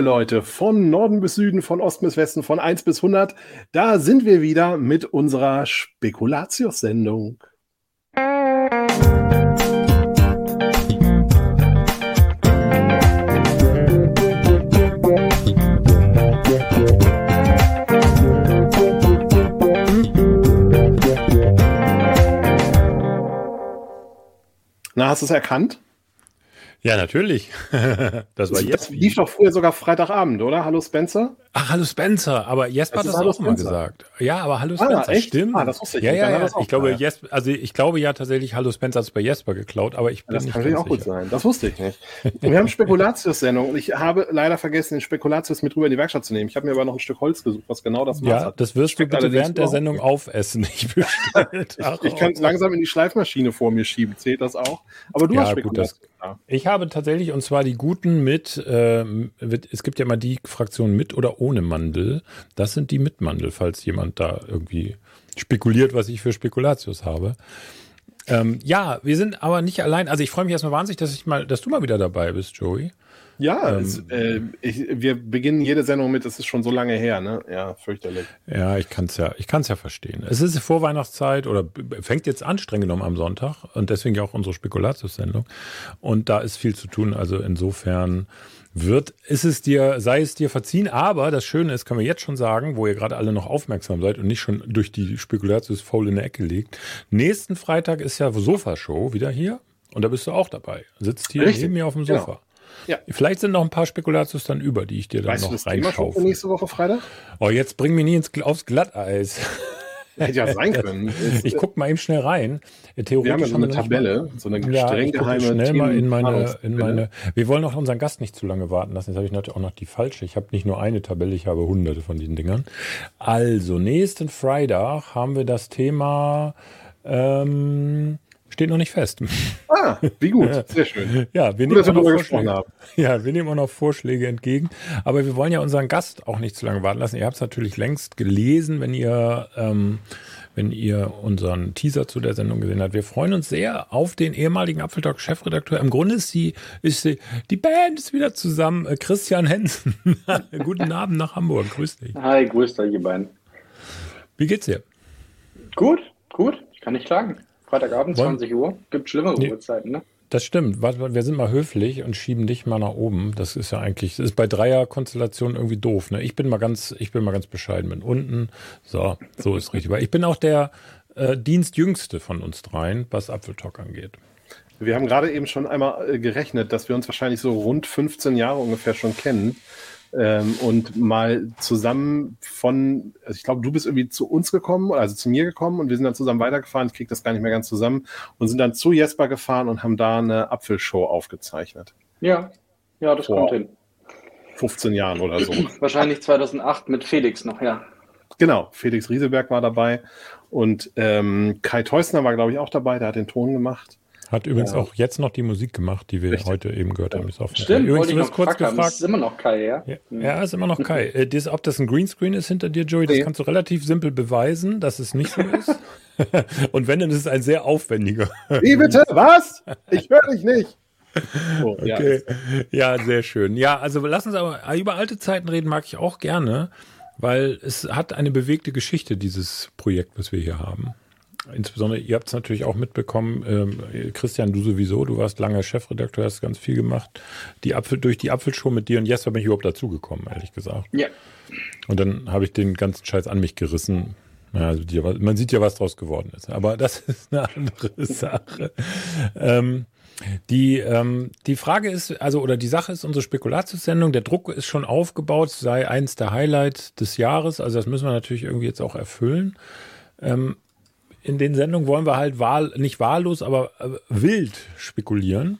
Leute, von Norden bis Süden, von Osten bis Westen, von 1 bis 100, da sind wir wieder mit unserer Spekulatius-Sendung. Na, hast du es erkannt? Ja, natürlich. das war jetzt. Das lief doch früher sogar Freitagabend, oder? Hallo Spencer? Ach, hallo Spencer. Aber Jesper hat das auch immer gesagt. Ja, aber hallo ah, Spencer. Ah, echt? Stimmt. Ah, das wusste ich ja, nicht. Ja, ja. Ich glaube, Jesper, also ich glaube ja tatsächlich, hallo Spencer hat es bei Jesper geklaut, aber ich bin das nicht kann natürlich auch gut sein. Das wusste ich nicht. wir haben Spekulatius-Sendung und ich habe leider vergessen, den Spekulatius mit rüber in die Werkstatt zu nehmen. Ich habe mir aber noch ein Stück Holz gesucht, was genau das macht. Ja, das wirst du bitte während der Sendung aufessen. Ich, ich, ich kann es langsam in die Schleifmaschine vor mir schieben. Zählt das auch? Aber du ja, hast Spekulatius. Gut, das, ich habe tatsächlich, und zwar die guten mit, äh, es gibt ja mal die Fraktion mit oder ohne Mandel. Das sind die mit Mandel, falls jemand da irgendwie spekuliert, was ich für Spekulatius habe. Ähm, ja, wir sind aber nicht allein. Also ich freue mich erstmal wahnsinnig, dass ich mal, dass du mal wieder dabei bist, Joey. Ja, ähm, es, äh, ich, wir beginnen jede Sendung mit, es ist schon so lange her, ne? Ja, fürchterlich. Ja, ich kann es ja, ich kann es ja verstehen. Es ist Vorweihnachtszeit oder fängt jetzt an, streng genommen am Sonntag und deswegen ja auch unsere Spekulatius-Sendung. Und da ist viel zu tun. Also insofern wird, ist es dir, sei es dir verziehen, aber das Schöne ist, können wir jetzt schon sagen, wo ihr gerade alle noch aufmerksam seid und nicht schon durch die Spekulatius faul in der Ecke liegt. Nächsten Freitag ist ja Sofa-Show wieder hier und da bist du auch dabei. Sitzt hier Richtig. neben mir auf dem Sofa. Genau. Ja. Vielleicht sind noch ein paar Spekulatius dann über, die ich dir dann weißt noch reinschaufel. nächste Woche Freitag? Oh, jetzt bring mich nie ins, aufs Glatteis. Hätte ja sein können. ich guck mal eben schnell rein. Theoretisch wir haben ja so eine Tabelle, so eine ja, streng geheime schnell mal in meine, in meine. Wir wollen auch unseren Gast nicht zu lange warten lassen. Jetzt habe ich natürlich auch noch die falsche. Ich habe nicht nur eine Tabelle, ich habe hunderte von diesen Dingern. Also, nächsten Freitag haben wir das Thema ähm, Steht noch nicht fest. Ah, wie gut. Sehr schön. Ja, wir nehmen, gut, auch noch Vorschläge, ja, wir nehmen auch noch Vorschläge entgegen. Aber wir wollen ja unseren Gast auch nicht zu lange warten lassen. Ihr habt es natürlich längst gelesen, wenn ihr, ähm, wenn ihr unseren Teaser zu der Sendung gesehen habt. Wir freuen uns sehr auf den ehemaligen Apfeltalk-Chefredakteur. Im Grunde ist die, ist die, die Band ist wieder zusammen. Äh, Christian Hensen. Guten Abend nach Hamburg. Grüß dich. Hi, grüß euch, ihr beiden. Wie geht's dir? Gut, gut. Ich kann nicht klagen. Freitagabend, Wollen? 20 Uhr. Gibt schlimmere nee. Uhrzeiten, ne? Das stimmt. Wir sind mal höflich und schieben dich mal nach oben. Das ist ja eigentlich, das ist bei Dreierkonstellationen irgendwie doof. Ne? Ich bin mal ganz, ich bin mal ganz bescheiden. Bin unten. So, so ist richtig. Weil ich bin auch der äh, Dienstjüngste von uns dreien, was Apfeltalk angeht. Wir haben gerade eben schon einmal äh, gerechnet, dass wir uns wahrscheinlich so rund 15 Jahre ungefähr schon kennen ähm, und mal zusammen von, also ich glaube, du bist irgendwie zu uns gekommen, also zu mir gekommen und wir sind dann zusammen weitergefahren. Ich kriege das gar nicht mehr ganz zusammen und sind dann zu Jesper gefahren und haben da eine Apfelshow aufgezeichnet. Ja, ja, das Vor kommt hin. 15 Jahren oder so. Wahrscheinlich 2008 mit Felix noch, ja. Genau, Felix Rieseberg war dabei und ähm, Kai Teusner war, glaube ich, auch dabei, der hat den Ton gemacht. Hat übrigens ja. auch jetzt noch die Musik gemacht, die wir Richtig. heute eben gehört haben. Ist Stimmt, übrigens, du wirst kurz gefragt. Ist immer noch Kai, ja? Ja, mhm. ja ist immer noch Kai. äh, das, ob das ein Greenscreen ist hinter dir, Joey, das nee. kannst du relativ simpel beweisen, dass es nicht so ist. Und wenn, dann ist es ein sehr aufwendiger. Wie bitte? Was? Ich höre dich nicht. Oh, okay. Ja. ja, sehr schön. Ja, also lass uns aber über alte Zeiten reden, mag ich auch gerne, weil es hat eine bewegte Geschichte, dieses Projekt, was wir hier haben insbesondere, ihr habt es natürlich auch mitbekommen, ähm, Christian, du sowieso, du warst lange Chefredakteur, hast ganz viel gemacht. Die Apfel, durch die Apfelshow mit dir und Jesper bin ich überhaupt dazugekommen, ehrlich gesagt. Ja. Und dann habe ich den ganzen Scheiß an mich gerissen. Ja, also die, man sieht ja, was draus geworden ist. Aber das ist eine andere Sache. ähm, die, ähm, die Frage ist, also, oder die Sache ist, unsere Spekulatiussendung, der Druck ist schon aufgebaut, sei eins der Highlights des Jahres. Also, das müssen wir natürlich irgendwie jetzt auch erfüllen. Ähm, in den Sendungen wollen wir halt wahl, nicht wahllos, aber äh, wild spekulieren.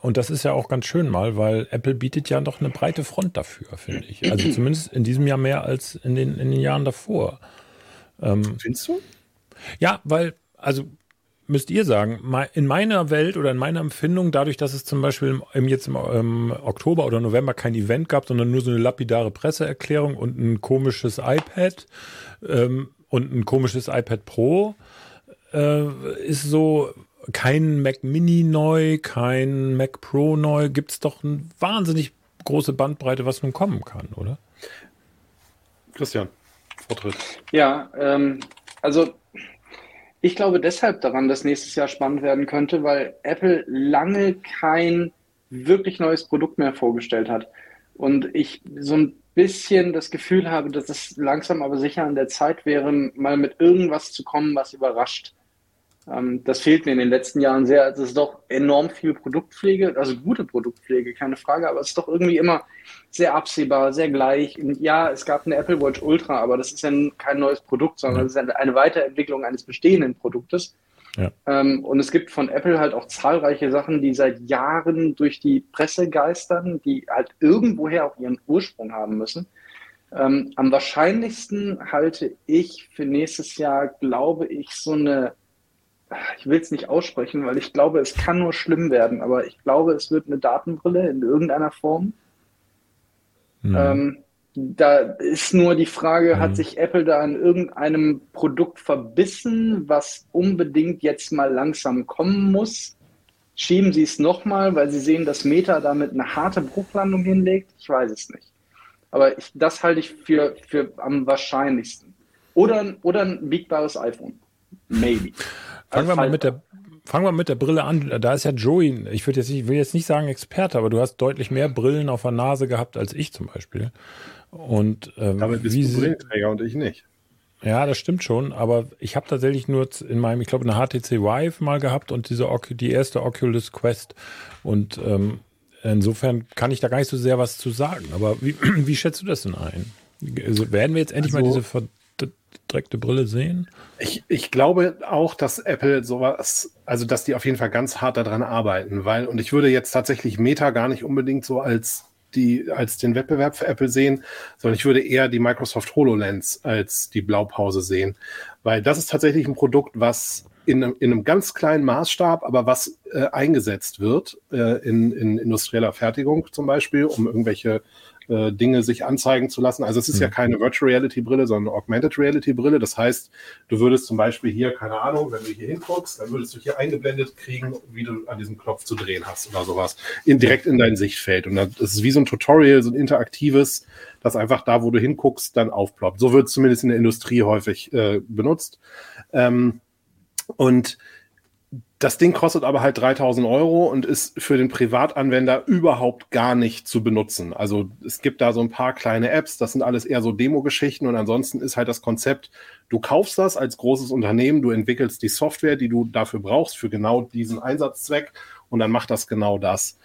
Und das ist ja auch ganz schön mal, weil Apple bietet ja doch eine breite Front dafür, finde ich. Also zumindest in diesem Jahr mehr als in den, in den Jahren davor. Ähm, Findest du? Ja, weil, also müsst ihr sagen, in meiner Welt oder in meiner Empfindung, dadurch, dass es zum Beispiel im, jetzt im, im Oktober oder November kein Event gab, sondern nur so eine lapidare Presseerklärung und ein komisches iPad, ähm, und ein komisches iPad Pro äh, ist so kein Mac Mini neu, kein Mac Pro neu. Gibt es doch ein wahnsinnig große Bandbreite, was nun kommen kann, oder? Christian, Vortritt. Ja, ähm, also ich glaube deshalb daran, dass nächstes Jahr spannend werden könnte, weil Apple lange kein wirklich neues Produkt mehr vorgestellt hat. Und ich so ein bisschen das Gefühl habe, dass es langsam aber sicher an der Zeit wäre, mal mit irgendwas zu kommen, was überrascht. Ähm, das fehlt mir in den letzten Jahren sehr. Es ist doch enorm viel Produktpflege, also gute Produktpflege, keine Frage, aber es ist doch irgendwie immer sehr absehbar, sehr gleich. Und ja, es gab eine Apple Watch Ultra, aber das ist ja kein neues Produkt, sondern es ist eine Weiterentwicklung eines bestehenden Produktes. Ja. Ähm, und es gibt von Apple halt auch zahlreiche Sachen, die seit Jahren durch die Presse geistern, die halt irgendwoher auch ihren Ursprung haben müssen. Ähm, am wahrscheinlichsten halte ich für nächstes Jahr, glaube ich, so eine ich will es nicht aussprechen, weil ich glaube, es kann nur schlimm werden, aber ich glaube, es wird eine Datenbrille in irgendeiner Form. Mhm. Ähm, da ist nur die Frage, mhm. hat sich Apple da an irgendeinem Produkt verbissen, was unbedingt jetzt mal langsam kommen muss? Schieben sie es nochmal, weil sie sehen, dass Meta damit eine harte Bruchlandung hinlegt? Ich weiß es nicht. Aber ich, das halte ich für, für am wahrscheinlichsten. Oder, oder ein biegbares iPhone. Maybe. Fangen wir mal mit der Fangen wir mit der Brille an. Da ist ja Joey, ich würde jetzt nicht, will jetzt nicht sagen Experte, aber du hast deutlich mehr Brillen auf der Nase gehabt als ich zum Beispiel. Und ähm, damit bist du Brillenträger und ich nicht. Ja, das stimmt schon, aber ich habe tatsächlich nur in meinem, ich glaube, eine HTC Vive mal gehabt und diese die erste Oculus Quest. Und ähm, insofern kann ich da gar nicht so sehr was zu sagen. Aber wie, wie schätzt du das denn ein? Also werden wir jetzt endlich also, mal diese direkte Brille sehen? Ich, ich glaube auch, dass Apple sowas, also dass die auf jeden Fall ganz hart daran arbeiten, weil, und ich würde jetzt tatsächlich Meta gar nicht unbedingt so als die als den Wettbewerb für Apple sehen, sondern ich würde eher die Microsoft HoloLens als die Blaupause sehen, weil das ist tatsächlich ein Produkt, was in einem, in einem ganz kleinen Maßstab, aber was äh, eingesetzt wird äh, in, in industrieller Fertigung zum Beispiel, um irgendwelche äh, Dinge sich anzeigen zu lassen. Also es ist mhm. ja keine Virtual Reality Brille, sondern eine Augmented Reality Brille. Das heißt, du würdest zum Beispiel hier, keine Ahnung, wenn du hier hinguckst, dann würdest du hier eingeblendet kriegen, wie du an diesem Knopf zu drehen hast oder sowas. In, direkt in dein Sichtfeld. Und das ist wie so ein Tutorial, so ein interaktives, das einfach da, wo du hinguckst, dann aufploppt. So wird es zumindest in der Industrie häufig äh, benutzt. Ähm, und das Ding kostet aber halt 3000 Euro und ist für den Privatanwender überhaupt gar nicht zu benutzen. Also es gibt da so ein paar kleine Apps, das sind alles eher so Demo-Geschichten und ansonsten ist halt das Konzept, du kaufst das als großes Unternehmen, du entwickelst die Software, die du dafür brauchst, für genau diesen Einsatzzweck und dann macht das genau das.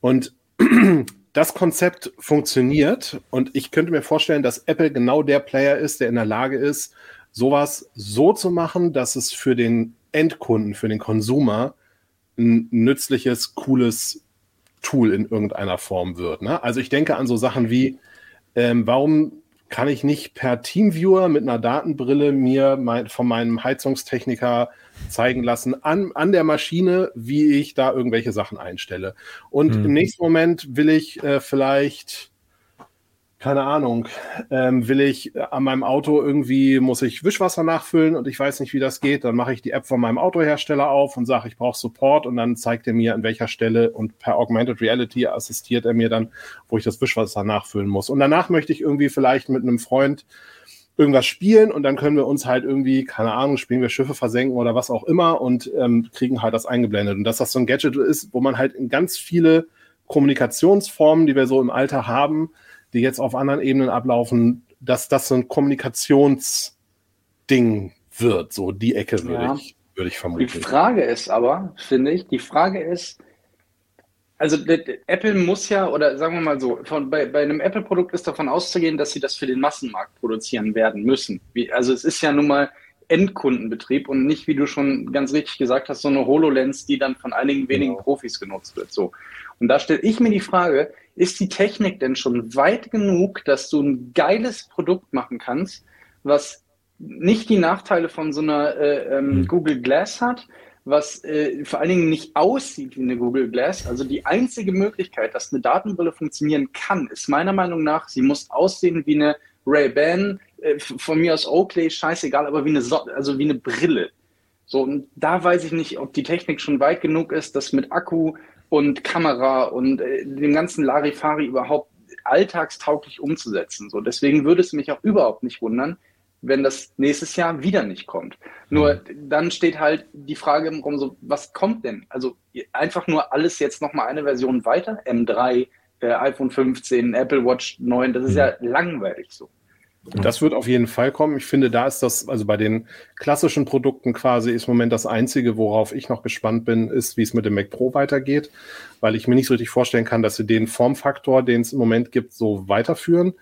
Und das Konzept funktioniert und ich könnte mir vorstellen, dass Apple genau der Player ist, der in der Lage ist, sowas so zu machen, dass es für den Endkunden, für den Konsumer ein nützliches, cooles Tool in irgendeiner Form wird. Ne? Also ich denke an so Sachen wie, ähm, warum kann ich nicht per Teamviewer mit einer Datenbrille mir mein, von meinem Heizungstechniker zeigen lassen an, an der Maschine, wie ich da irgendwelche Sachen einstelle. Und mhm. im nächsten Moment will ich äh, vielleicht keine Ahnung, ähm, will ich äh, an meinem Auto irgendwie, muss ich Wischwasser nachfüllen und ich weiß nicht, wie das geht, dann mache ich die App von meinem Autohersteller auf und sage, ich brauche Support und dann zeigt er mir, an welcher Stelle und per Augmented Reality assistiert er mir dann, wo ich das Wischwasser nachfüllen muss. Und danach möchte ich irgendwie vielleicht mit einem Freund irgendwas spielen und dann können wir uns halt irgendwie, keine Ahnung, spielen wir Schiffe versenken oder was auch immer und ähm, kriegen halt das eingeblendet. Und dass das so ein Gadget ist, wo man halt in ganz viele Kommunikationsformen, die wir so im Alter haben, die jetzt auf anderen Ebenen ablaufen, dass das so ein Kommunikationsding wird. So die Ecke würde ja. ich, würde ich vermuten. Die Frage ist aber, finde ich, die Frage ist, also Apple muss ja, oder sagen wir mal so, von, bei, bei einem Apple-Produkt ist davon auszugehen, dass sie das für den Massenmarkt produzieren werden müssen. Wie, also es ist ja nun mal Endkundenbetrieb und nicht, wie du schon ganz richtig gesagt hast, so eine HoloLens, die dann von einigen wenigen genau. Profis genutzt wird. So. Und da stelle ich mir die Frage, ist die Technik denn schon weit genug, dass du ein geiles Produkt machen kannst, was nicht die Nachteile von so einer äh, ähm, mhm. Google Glass hat, was äh, vor allen Dingen nicht aussieht wie eine Google Glass. Also die einzige Möglichkeit, dass eine Datenbrille funktionieren kann, ist meiner Meinung nach, sie muss aussehen wie eine Ray-Ban, äh, von mir aus Oakley, scheißegal, aber wie eine, so also wie eine Brille. So, und da weiß ich nicht, ob die Technik schon weit genug ist, das mit Akku und Kamera und äh, dem ganzen Larifari überhaupt alltagstauglich umzusetzen. So, deswegen würde es mich auch überhaupt nicht wundern, wenn das nächstes Jahr wieder nicht kommt. Nur mhm. dann steht halt die Frage im Raum so, was kommt denn? Also einfach nur alles jetzt nochmal eine Version weiter, M3, äh, iPhone 15, Apple Watch 9, das ist mhm. ja langweilig so. Das wird auf jeden Fall kommen. Ich finde, da ist das, also bei den klassischen Produkten quasi ist im Moment das Einzige, worauf ich noch gespannt bin, ist, wie es mit dem Mac Pro weitergeht, weil ich mir nicht so richtig vorstellen kann, dass sie den Formfaktor, den es im Moment gibt, so weiterführen.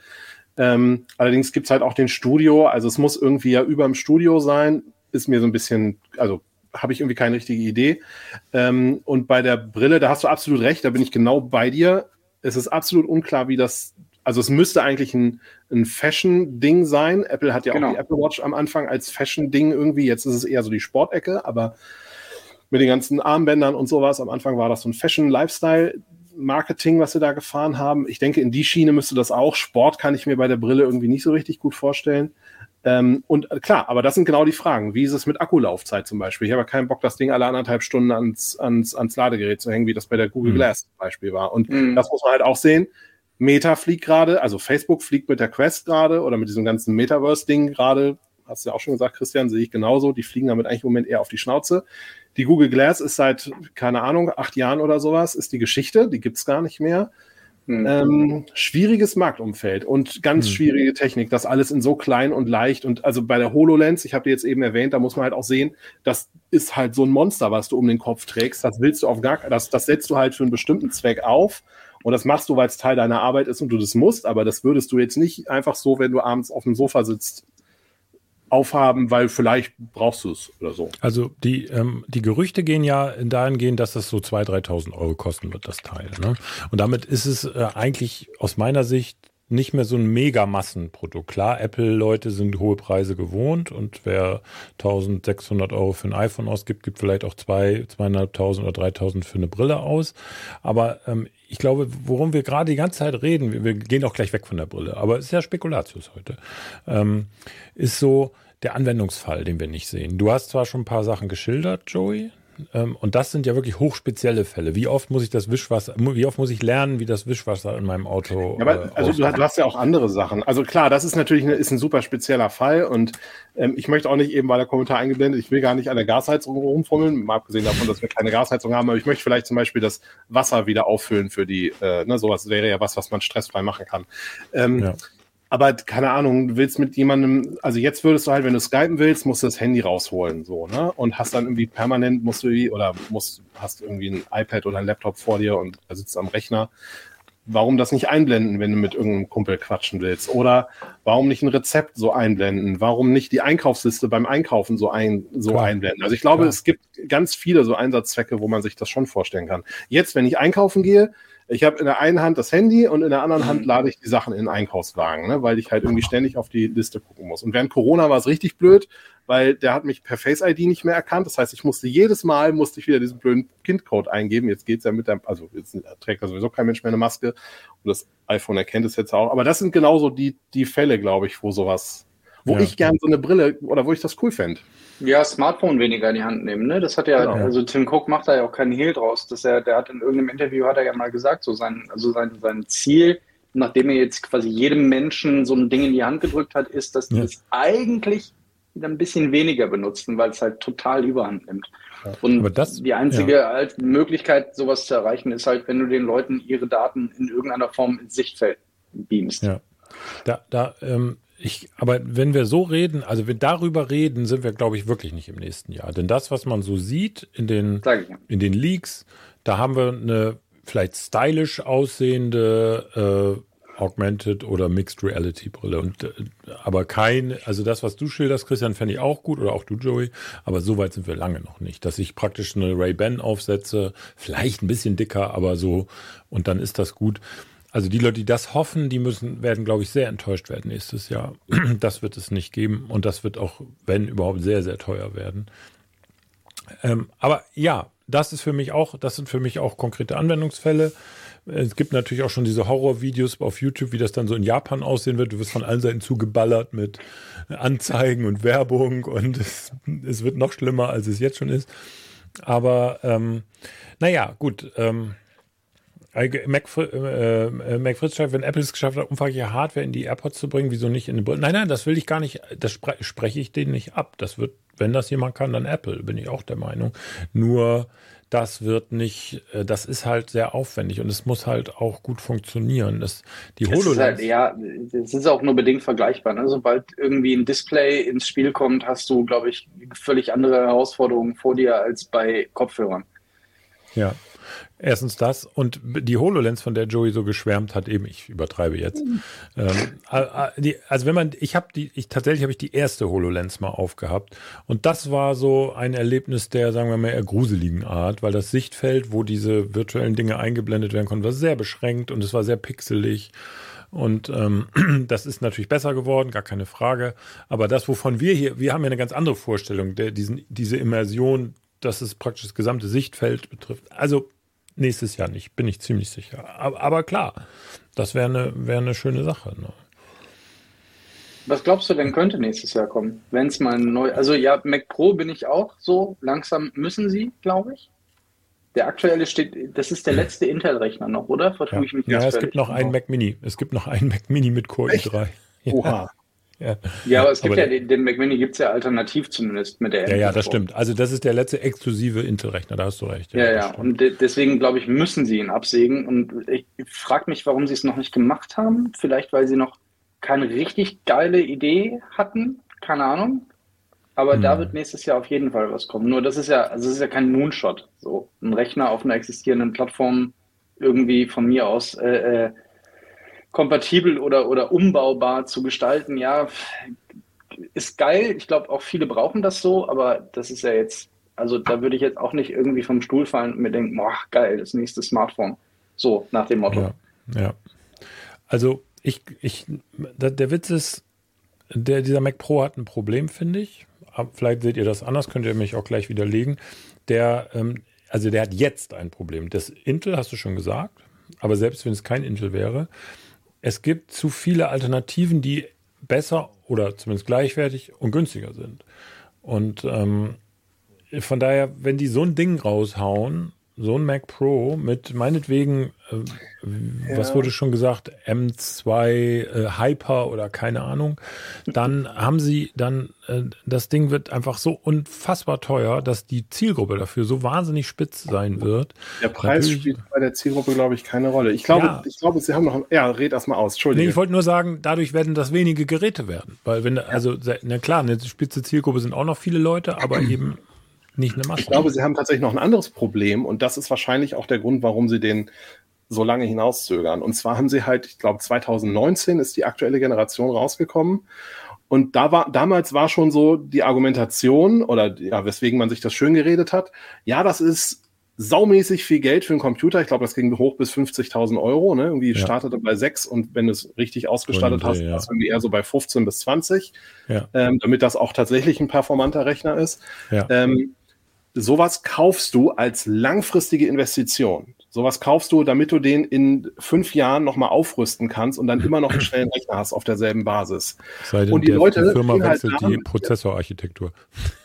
Ähm, allerdings gibt es halt auch den Studio, also es muss irgendwie ja über dem Studio sein, ist mir so ein bisschen, also habe ich irgendwie keine richtige Idee. Ähm, und bei der Brille, da hast du absolut recht, da bin ich genau bei dir. Es ist absolut unklar, wie das also es müsste eigentlich ein, ein Fashion-Ding sein. Apple hat ja genau. auch die Apple Watch am Anfang als Fashion-Ding irgendwie. Jetzt ist es eher so die Sportecke, aber mit den ganzen Armbändern und sowas. Am Anfang war das so ein Fashion-Lifestyle-Marketing, was sie da gefahren haben. Ich denke, in die Schiene müsste das auch. Sport kann ich mir bei der Brille irgendwie nicht so richtig gut vorstellen. Ähm, und äh, klar, aber das sind genau die Fragen. Wie ist es mit Akkulaufzeit zum Beispiel? Ich habe keinen Bock, das Ding alle anderthalb Stunden ans, ans, ans Ladegerät zu hängen, wie das bei der Google mhm. Glass zum Beispiel war. Und mhm. das muss man halt auch sehen. Meta fliegt gerade, also Facebook fliegt mit der Quest gerade oder mit diesem ganzen Metaverse-Ding gerade. Hast du ja auch schon gesagt, Christian, sehe ich genauso. Die fliegen damit eigentlich im Moment eher auf die Schnauze. Die Google Glass ist seit, keine Ahnung, acht Jahren oder sowas, ist die Geschichte, die gibt's gar nicht mehr. Mhm. Ähm, schwieriges Marktumfeld und ganz mhm. schwierige Technik, das alles in so klein und leicht und also bei der HoloLens, ich habe dir jetzt eben erwähnt, da muss man halt auch sehen, das ist halt so ein Monster, was du um den Kopf trägst, das willst du auf gar, das, das setzt du halt für einen bestimmten Zweck auf und das machst du, weil es Teil deiner Arbeit ist und du das musst, aber das würdest du jetzt nicht einfach so, wenn du abends auf dem Sofa sitzt, aufhaben, weil vielleicht brauchst du es oder so. Also die, ähm, die Gerüchte gehen ja dahingehend, dass das so 2.000, 3.000 Euro kosten wird, das Teil. Ne? Und damit ist es äh, eigentlich aus meiner Sicht nicht mehr so ein Mega-Massenprodukt. Klar, Apple-Leute sind hohe Preise gewohnt und wer 1600 Euro für ein iPhone ausgibt, gibt vielleicht auch zwei, zweieinhalbtausend oder dreitausend für eine Brille aus. Aber ähm, ich glaube, worum wir gerade die ganze Zeit reden, wir, gehen auch gleich weg von der Brille, aber es ist ja Spekulatius heute, ähm, ist so der Anwendungsfall, den wir nicht sehen. Du hast zwar schon ein paar Sachen geschildert, Joey, und das sind ja wirklich hochspezielle Fälle. Wie oft muss ich das Wischwasser, wie oft muss ich lernen, wie das Wischwasser in meinem Auto. Ja, aber, äh, also du, du, hast ja auch andere Sachen. Also klar, das ist natürlich eine, ist ein super spezieller Fall und ähm, ich möchte auch nicht eben, weil der Kommentar eingeblendet, ich will gar nicht an der Gasheizung rumfummeln, mal abgesehen davon, dass wir keine Gasheizung haben, aber ich möchte vielleicht zum Beispiel das Wasser wieder auffüllen für die, äh, ne, sowas wäre ja was, was man stressfrei machen kann. Ähm, ja. Aber keine Ahnung, du willst mit jemandem, also jetzt würdest du halt, wenn du skypen willst, musst du das Handy rausholen, so, ne? Und hast dann irgendwie permanent, musst du irgendwie, oder musst, hast irgendwie ein iPad oder ein Laptop vor dir und da sitzt am Rechner. Warum das nicht einblenden, wenn du mit irgendeinem Kumpel quatschen willst? Oder warum nicht ein Rezept so einblenden? Warum nicht die Einkaufsliste beim Einkaufen so, ein, so einblenden? Also ich glaube, Klar. es gibt ganz viele so Einsatzzwecke, wo man sich das schon vorstellen kann. Jetzt, wenn ich einkaufen gehe, ich habe in der einen Hand das Handy und in der anderen Hand lade ich die Sachen in den Einkaufswagen, ne, weil ich halt irgendwie ständig auf die Liste gucken muss. Und während Corona war es richtig blöd, weil der hat mich per Face ID nicht mehr erkannt. Das heißt, ich musste jedes Mal musste ich wieder diesen blöden Kindcode eingeben. Jetzt geht's ja mit der, also jetzt trägt da sowieso kein Mensch mehr eine Maske und das iPhone erkennt es jetzt auch. Aber das sind genauso die, die Fälle, glaube ich, wo sowas, wo ja. ich gern so eine Brille oder wo ich das cool fände. Ja, Smartphone weniger in die Hand nehmen, ne? Das hat ja, genau. also Tim Cook macht da ja auch keinen Hehl draus. Dass er, der hat in irgendeinem Interview hat er ja mal gesagt, so sein, also sein, sein Ziel, nachdem er jetzt quasi jedem Menschen so ein Ding in die Hand gedrückt hat, ist, dass die ja. das eigentlich wieder ein bisschen weniger benutzen, weil es halt total überhand nimmt. Ja. Und das, die einzige ja. Möglichkeit, sowas zu erreichen, ist halt, wenn du den Leuten ihre Daten in irgendeiner Form ins Sichtfeld beamst. Ja. Da, da ähm, ich, aber wenn wir so reden, also wenn darüber reden, sind wir, glaube ich, wirklich nicht im nächsten Jahr. Denn das, was man so sieht in den, in den Leaks, da haben wir eine vielleicht stylisch aussehende äh, Augmented oder Mixed Reality Brille. Und, äh, aber kein, also das, was du schilderst, Christian, fände ich auch gut oder auch du, Joey. Aber so weit sind wir lange noch nicht, dass ich praktisch eine Ray-Ban aufsetze, vielleicht ein bisschen dicker, aber so, und dann ist das gut. Also die Leute, die das hoffen, die müssen, werden, glaube ich, sehr enttäuscht werden nächstes Jahr. Das wird es nicht geben und das wird auch, wenn überhaupt, sehr, sehr teuer werden. Ähm, aber ja, das ist für mich auch, das sind für mich auch konkrete Anwendungsfälle. Es gibt natürlich auch schon diese Horrorvideos auf YouTube, wie das dann so in Japan aussehen wird. Du wirst von allen Seiten zugeballert mit Anzeigen und Werbung und es, es wird noch schlimmer, als es jetzt schon ist. Aber ähm, naja, gut. Ähm, Mac, äh, äh, Mac Fritz schreibt, wenn Apple es geschafft hat, umfangreiche Hardware in die AirPods zu bringen, wieso nicht in den Brille? Nein, nein, das will ich gar nicht, das spre spreche ich denen nicht ab. Das wird, wenn das jemand kann, dann Apple, bin ich auch der Meinung. Nur das wird nicht, äh, das ist halt sehr aufwendig und es muss halt auch gut funktionieren. Das, die HoloLens. Ist halt, ja, es ist auch nur bedingt vergleichbar. Ne? Sobald irgendwie ein Display ins Spiel kommt, hast du, glaube ich, völlig andere Herausforderungen vor dir als bei Kopfhörern. Ja, Erstens das und die HoloLens, von der Joey so geschwärmt hat, eben, ich übertreibe jetzt. Mhm. Ähm, also wenn man, ich habe die, ich tatsächlich habe ich die erste HoloLens mal aufgehabt und das war so ein Erlebnis der, sagen wir mal, eher gruseligen Art, weil das Sichtfeld, wo diese virtuellen Dinge eingeblendet werden konnten, war sehr beschränkt und es war sehr pixelig. Und ähm, das ist natürlich besser geworden, gar keine Frage. Aber das, wovon wir hier, wir haben ja eine ganz andere Vorstellung, der, diesen, diese Immersion, dass es praktisch das gesamte Sichtfeld betrifft. Also nächstes Jahr nicht, bin ich ziemlich sicher. Aber, aber klar, das wäre eine wär ne schöne Sache. Ne? Was glaubst du denn könnte nächstes Jahr kommen, wenn es mal neu, also ja, Mac Pro bin ich auch so, langsam müssen sie, glaube ich. Der aktuelle steht, das ist der letzte Intel-Rechner noch, oder? Vertue ja. ich mich Ja, es gibt noch einen Mac Mini. Es gibt noch einen Mac Mini mit Core i3. Oha. Ja. ja, aber es gibt aber ja den, den Mac gibt es ja alternativ zumindest mit der Ja, ja, das stimmt. Also das ist der letzte exklusive Intel-Rechner, da hast du recht. Ja, ja, ja. und de deswegen glaube ich, müssen sie ihn absägen. Und ich frage mich, warum sie es noch nicht gemacht haben. Vielleicht, weil sie noch keine richtig geile Idee hatten. Keine Ahnung. Aber hm. da wird nächstes Jahr auf jeden Fall was kommen. Nur das ist ja, also das ist ja kein Moonshot. So ein Rechner auf einer existierenden Plattform irgendwie von mir aus äh, äh, kompatibel oder, oder umbaubar zu gestalten, ja, ist geil. Ich glaube, auch viele brauchen das so, aber das ist ja jetzt, also da würde ich jetzt auch nicht irgendwie vom Stuhl fallen und mir denken, boah, geil, das nächste Smartphone. So, nach dem Motto. Ja, ja. Also ich, ich, der Witz ist, der, dieser Mac Pro hat ein Problem, finde ich. Vielleicht seht ihr das anders, könnt ihr mich auch gleich widerlegen. Der, ähm, also der hat jetzt ein Problem. Das Intel hast du schon gesagt, aber selbst wenn es kein Intel wäre, es gibt zu viele Alternativen, die besser oder zumindest gleichwertig und günstiger sind. Und ähm, von daher, wenn die so ein Ding raushauen, so ein Mac Pro mit meinetwegen, äh, ja. was wurde schon gesagt, M2 äh, Hyper oder keine Ahnung, dann haben sie dann, äh, das Ding wird einfach so unfassbar teuer, dass die Zielgruppe dafür so wahnsinnig spitz sein wird. Der Preis Natürlich, spielt bei der Zielgruppe, glaube ich, keine Rolle. Ich glaube, ja. ich glaube, sie haben noch, ja, red erst mal aus, Entschuldigung. Nee, ich wollte nur sagen, dadurch werden das wenige Geräte werden. Weil wenn, also, na klar, eine spitze Zielgruppe sind auch noch viele Leute, aber eben nicht eine Masse. Ich glaube, sie haben tatsächlich noch ein anderes Problem und das ist wahrscheinlich auch der Grund, warum sie den so lange hinauszögern. Und zwar haben sie halt, ich glaube, 2019 ist die aktuelle Generation rausgekommen. Und da war, damals war schon so die Argumentation oder ja, weswegen man sich das schön geredet hat. Ja, das ist saumäßig viel Geld für einen Computer. Ich glaube, das ging hoch bis 50.000 Euro. Ne? Irgendwie ja. startete bei 6 und wenn du es richtig ausgestattet und, hast, ja. das irgendwie eher so bei 15 bis 20, ja. ähm, damit das auch tatsächlich ein performanter Rechner ist. Ja. Ähm, sowas kaufst du als langfristige Investition. Sowas kaufst du, damit du den in fünf Jahren nochmal aufrüsten kannst und dann immer noch einen schnellen Rechner hast auf derselben Basis. Sei denn, und die Leute die Firma halt wechselt halt die Prozessorarchitektur.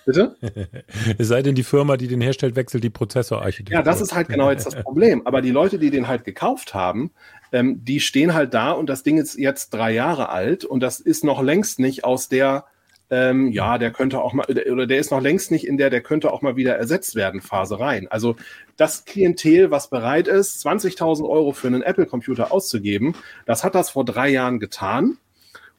Bitte? es sei denn, die Firma, die den herstellt, wechselt die Prozessorarchitektur. Ja, das ist halt genau jetzt das Problem. Aber die Leute, die den halt gekauft haben, ähm, die stehen halt da und das Ding ist jetzt drei Jahre alt und das ist noch längst nicht aus der ähm, ja, der könnte auch mal, oder der ist noch längst nicht in der, der könnte auch mal wieder ersetzt werden, Phase rein. Also das Klientel, was bereit ist, 20.000 Euro für einen Apple-Computer auszugeben, das hat das vor drei Jahren getan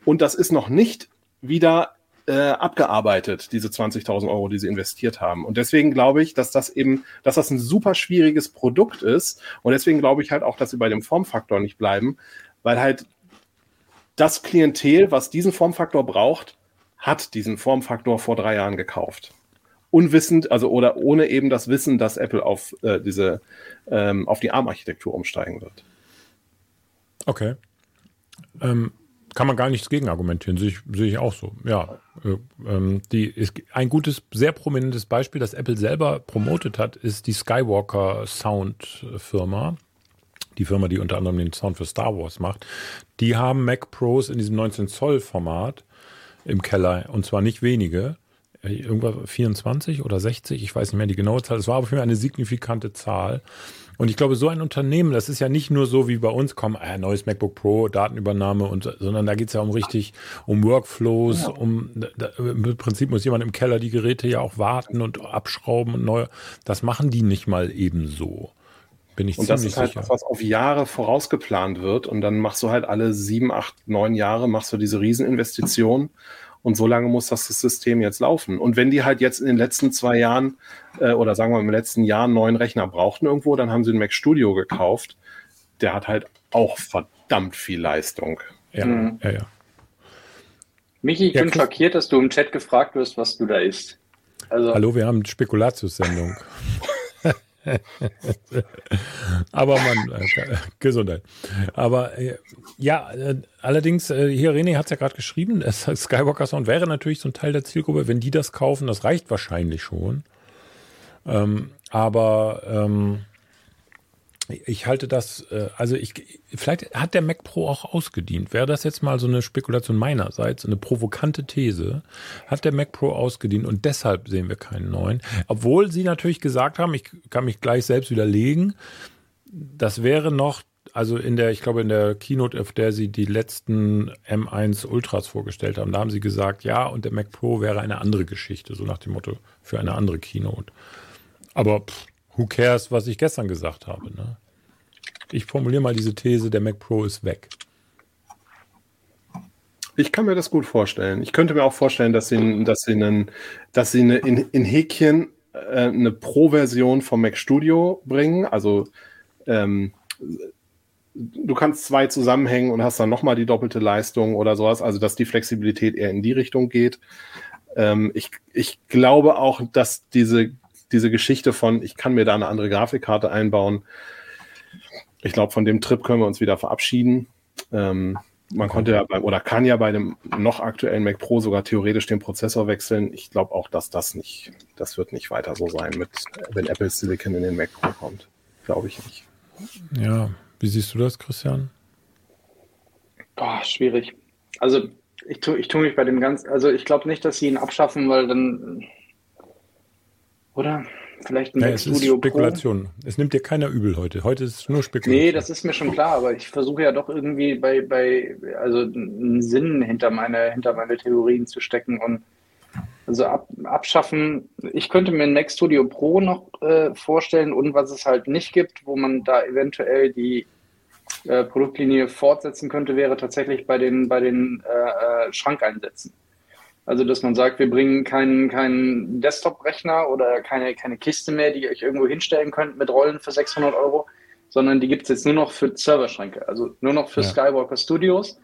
und das ist noch nicht wieder äh, abgearbeitet, diese 20.000 Euro, die sie investiert haben. Und deswegen glaube ich, dass das eben, dass das ein super schwieriges Produkt ist. Und deswegen glaube ich halt auch, dass sie bei dem Formfaktor nicht bleiben, weil halt das Klientel, was diesen Formfaktor braucht, hat diesen Formfaktor vor drei Jahren gekauft. Unwissend, also oder ohne eben das Wissen, dass Apple auf äh, diese ähm, auf die ARM-Architektur umsteigen wird. Okay. Ähm, kann man gar nichts gegen argumentieren, sehe ich, sehe ich auch so. Ja, äh, ähm, die ist ein gutes, sehr prominentes Beispiel, das Apple selber promotet hat, ist die Skywalker Sound Firma. Die Firma, die unter anderem den Sound für Star Wars macht. Die haben Mac Pros in diesem 19 Zoll Format im Keller und zwar nicht wenige. irgendwas 24 oder 60, ich weiß nicht mehr die genaue Zahl. Es war auf jeden Fall eine signifikante Zahl. Und ich glaube, so ein Unternehmen, das ist ja nicht nur so wie bei uns, komm, äh, neues MacBook Pro, Datenübernahme und sondern da geht es ja um richtig um Workflows, ja. um da, im Prinzip muss jemand im Keller die Geräte ja auch warten und abschrauben und neu. Das machen die nicht mal eben so. Bin ich und ziemlich das ist halt sicher. was, was auf Jahre vorausgeplant wird und dann machst du halt alle sieben, acht, neun Jahre machst du diese Rieseninvestition und so lange muss das System jetzt laufen. Und wenn die halt jetzt in den letzten zwei Jahren äh, oder sagen wir im letzten Jahr einen neuen Rechner brauchten irgendwo, dann haben sie einen Mac Studio gekauft. Der hat halt auch verdammt viel Leistung. Ja, mhm. ja, ja. Michi, ich ja, bin schockiert, dass du im Chat gefragt wirst, was du da isst. Also Hallo, wir haben Spekulatius-Sendung. Aber man, äh, Gesundheit. Aber äh, ja, äh, allerdings, äh, hier René hat es ja gerade geschrieben, das Skywalker Sound wäre natürlich so ein Teil der Zielgruppe, wenn die das kaufen, das reicht wahrscheinlich schon. Ähm, aber ähm, ich halte das, äh, also ich, vielleicht hat der Mac Pro auch ausgedient. Wäre das jetzt mal so eine Spekulation meinerseits, eine provokante These, hat der Mac Pro ausgedient und deshalb sehen wir keinen neuen. Obwohl sie natürlich gesagt haben, ich kann mich gleich selbst widerlegen, das wäre noch, also in der, ich glaube in der Keynote, auf der sie die letzten M1 Ultras vorgestellt haben, da haben sie gesagt, ja, und der Mac Pro wäre eine andere Geschichte, so nach dem Motto, für eine andere Keynote. Aber pff, who cares, was ich gestern gesagt habe. Ne? Ich formuliere mal diese These, der Mac Pro ist weg. Ich kann mir das gut vorstellen. Ich könnte mir auch vorstellen, dass sie, dass sie, einen, dass sie eine, in, in Häkchen äh, eine Pro-Version vom Mac Studio bringen. Also ähm, du kannst zwei zusammenhängen und hast dann nochmal die doppelte Leistung oder sowas. Also dass die Flexibilität eher in die Richtung geht. Ähm, ich, ich glaube auch, dass diese diese Geschichte von, ich kann mir da eine andere Grafikkarte einbauen. Ich glaube, von dem Trip können wir uns wieder verabschieden. Ähm, man konnte ja bei, oder kann ja bei dem noch aktuellen Mac Pro sogar theoretisch den Prozessor wechseln. Ich glaube auch, dass das nicht, das wird nicht weiter so sein, mit, wenn Apple Silicon in den Mac Pro kommt. Glaube ich nicht. Ja, wie siehst du das, Christian? Boah, schwierig. Also ich tue ich tu mich bei dem ganzen, also ich glaube nicht, dass sie ihn abschaffen, weil dann oder? Vielleicht ein ja, es ist Spekulation. Pro. Es nimmt dir keiner übel heute. Heute ist nur Spekulation. Nee, das ist mir schon klar, aber ich versuche ja doch irgendwie bei, bei also einen Sinn hinter meine, hinter meine Theorien zu stecken und also ab, abschaffen. Ich könnte mir ein Mac Studio Pro noch äh, vorstellen und was es halt nicht gibt, wo man da eventuell die äh, Produktlinie fortsetzen könnte, wäre tatsächlich bei den, bei den äh, äh Schrankeinsätzen. Also, dass man sagt, wir bringen keinen, keinen Desktop-Rechner oder keine, keine Kiste mehr, die ihr euch irgendwo hinstellen könnt mit Rollen für 600 Euro, sondern die gibt es jetzt nur noch für Serverschränke, also nur noch für ja. Skywalker Studios.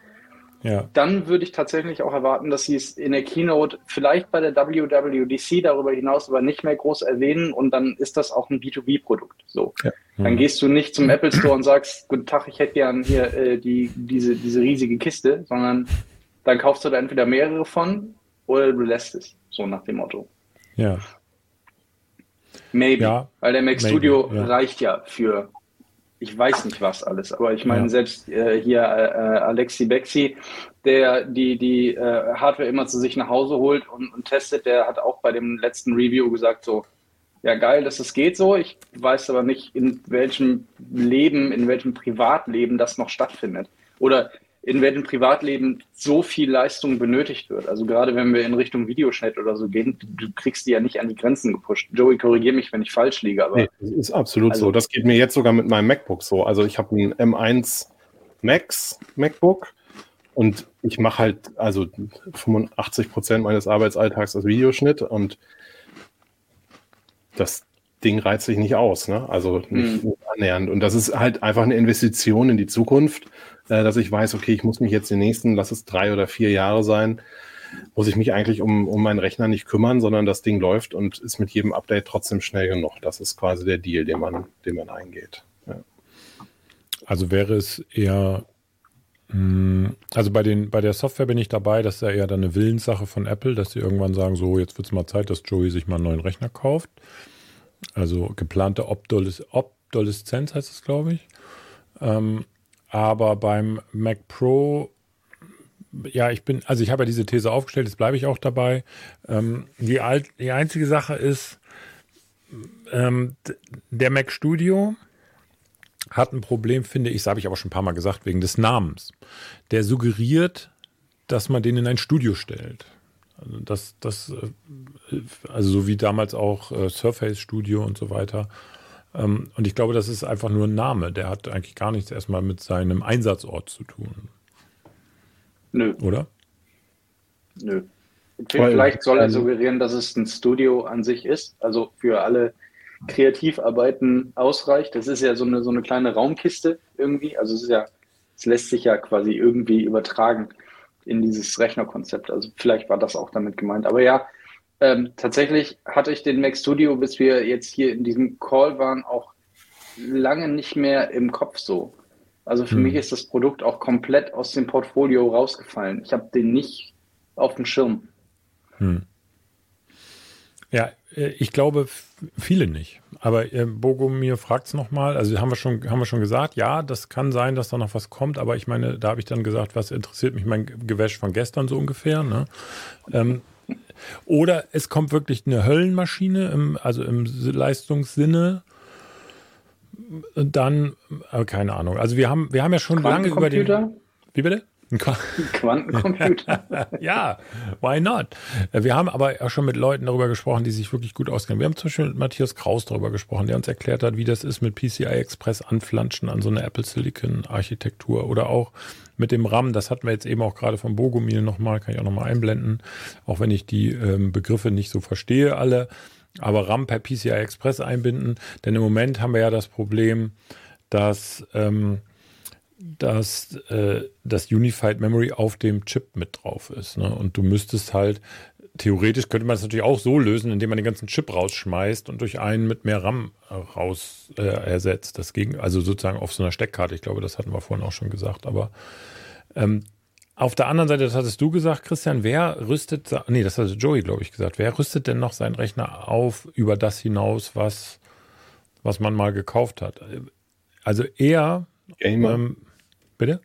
Ja. Dann würde ich tatsächlich auch erwarten, dass sie es in der Keynote vielleicht bei der WWDC darüber hinaus aber nicht mehr groß erwähnen und dann ist das auch ein B2B-Produkt. So. Ja. Dann gehst du nicht zum Apple Store und sagst, guten Tag, ich hätte gern hier äh, die, diese, diese riesige Kiste, sondern dann kaufst du da entweder mehrere von oder du lässt es, so nach dem Motto. Ja. Maybe. Ja, weil der Mac maybe, Studio ja. reicht ja für, ich weiß nicht was alles, aber ich meine, ja. selbst äh, hier äh, Alexi Bexi, der die, die äh, Hardware immer zu sich nach Hause holt und, und testet, der hat auch bei dem letzten Review gesagt, so, ja geil, dass es geht so. Ich weiß aber nicht, in welchem Leben, in welchem Privatleben das noch stattfindet. Oder in welchem Privatleben so viel Leistung benötigt wird. Also gerade wenn wir in Richtung Videoschnitt oder so gehen, du kriegst die ja nicht an die Grenzen gepusht. Joey, korrigiere mich, wenn ich falsch liege. Aber nee, das ist absolut also, so. Das geht mir jetzt sogar mit meinem MacBook so. Also ich habe ein M1 Max MacBook und ich mache halt also 85 Prozent meines Arbeitsalltags als Videoschnitt und das Ding reizt sich nicht aus, ne? Also nicht, mhm. annähernd. Und das ist halt einfach eine Investition in die Zukunft äh, dass ich weiß, okay, ich muss mich jetzt die nächsten, lass es drei oder vier Jahre sein, muss ich mich eigentlich um, um meinen Rechner nicht kümmern, sondern das Ding läuft und ist mit jedem Update trotzdem schnell genug. Das ist quasi der Deal, den man, den man eingeht. Ja. Also wäre es eher, hm, also bei, den, bei der Software bin ich dabei, das ist ja eher dann eine Willenssache von Apple, dass sie irgendwann sagen, so, jetzt wird es mal Zeit, dass Joey sich mal einen neuen Rechner kauft. Also geplante Obdoleszenz heißt es, glaube ich. Ähm, aber beim Mac Pro ja, ich bin, also ich habe ja diese These aufgestellt, jetzt bleibe ich auch dabei. Ähm, die, alt, die einzige Sache ist, ähm, der Mac Studio hat ein Problem, finde ich, das habe ich aber schon ein paar Mal gesagt, wegen des Namens. Der suggeriert, dass man den in ein Studio stellt. Also das, das, äh, also so wie damals auch äh, Surface Studio und so weiter. Ähm, und ich glaube, das ist einfach nur ein Name. Der hat eigentlich gar nichts erstmal mit seinem Einsatzort zu tun. Nö. Oder? Nö. Vielleicht soll er suggerieren, dass es ein Studio an sich ist, also für alle Kreativarbeiten ausreicht. Das ist ja so eine, so eine kleine Raumkiste irgendwie. Also es ist ja, es lässt sich ja quasi irgendwie übertragen in dieses Rechnerkonzept. Also vielleicht war das auch damit gemeint. Aber ja, ähm, tatsächlich hatte ich den Mac Studio, bis wir jetzt hier in diesem Call waren, auch lange nicht mehr im Kopf so. Also für hm. mich ist das Produkt auch komplett aus dem Portfolio rausgefallen. Ich habe den nicht auf dem Schirm. Hm. Ja, äh, ich glaube viele nicht. Aber äh, Bogomir fragt es nochmal. Also haben wir, schon, haben wir schon gesagt, ja, das kann sein, dass da noch was kommt. Aber ich meine, da habe ich dann gesagt, was interessiert mich mein Gewäsch von gestern so ungefähr. Ne? Ähm, oder es kommt wirklich eine Höllenmaschine, im, also im Leistungssinne. Dann, äh, keine Ahnung. Also wir haben, wir haben ja schon lange über den. Wie bitte? Ein Quantencomputer. ja, why not? Wir haben aber auch schon mit Leuten darüber gesprochen, die sich wirklich gut auskennen. Wir haben zum Beispiel mit Matthias Kraus darüber gesprochen, der uns erklärt hat, wie das ist mit PCI Express anflanschen an so eine Apple Silicon Architektur oder auch mit dem RAM. Das hatten wir jetzt eben auch gerade von Bogomil nochmal, kann ich auch nochmal einblenden, auch wenn ich die ähm, Begriffe nicht so verstehe alle. Aber RAM per PCI Express einbinden, denn im Moment haben wir ja das Problem, dass ähm, dass äh, das Unified Memory auf dem Chip mit drauf ist. Ne? Und du müsstest halt, theoretisch könnte man es natürlich auch so lösen, indem man den ganzen Chip rausschmeißt und durch einen mit mehr RAM raus äh, ersetzt. Das gegen, also sozusagen auf so einer Steckkarte. Ich glaube, das hatten wir vorhin auch schon gesagt. Aber ähm, auf der anderen Seite, das hattest du gesagt, Christian, wer rüstet, nee, das hatte Joey, glaube ich, gesagt, wer rüstet denn noch seinen Rechner auf über das hinaus, was, was man mal gekauft hat? Also eher, ähm, Bitte?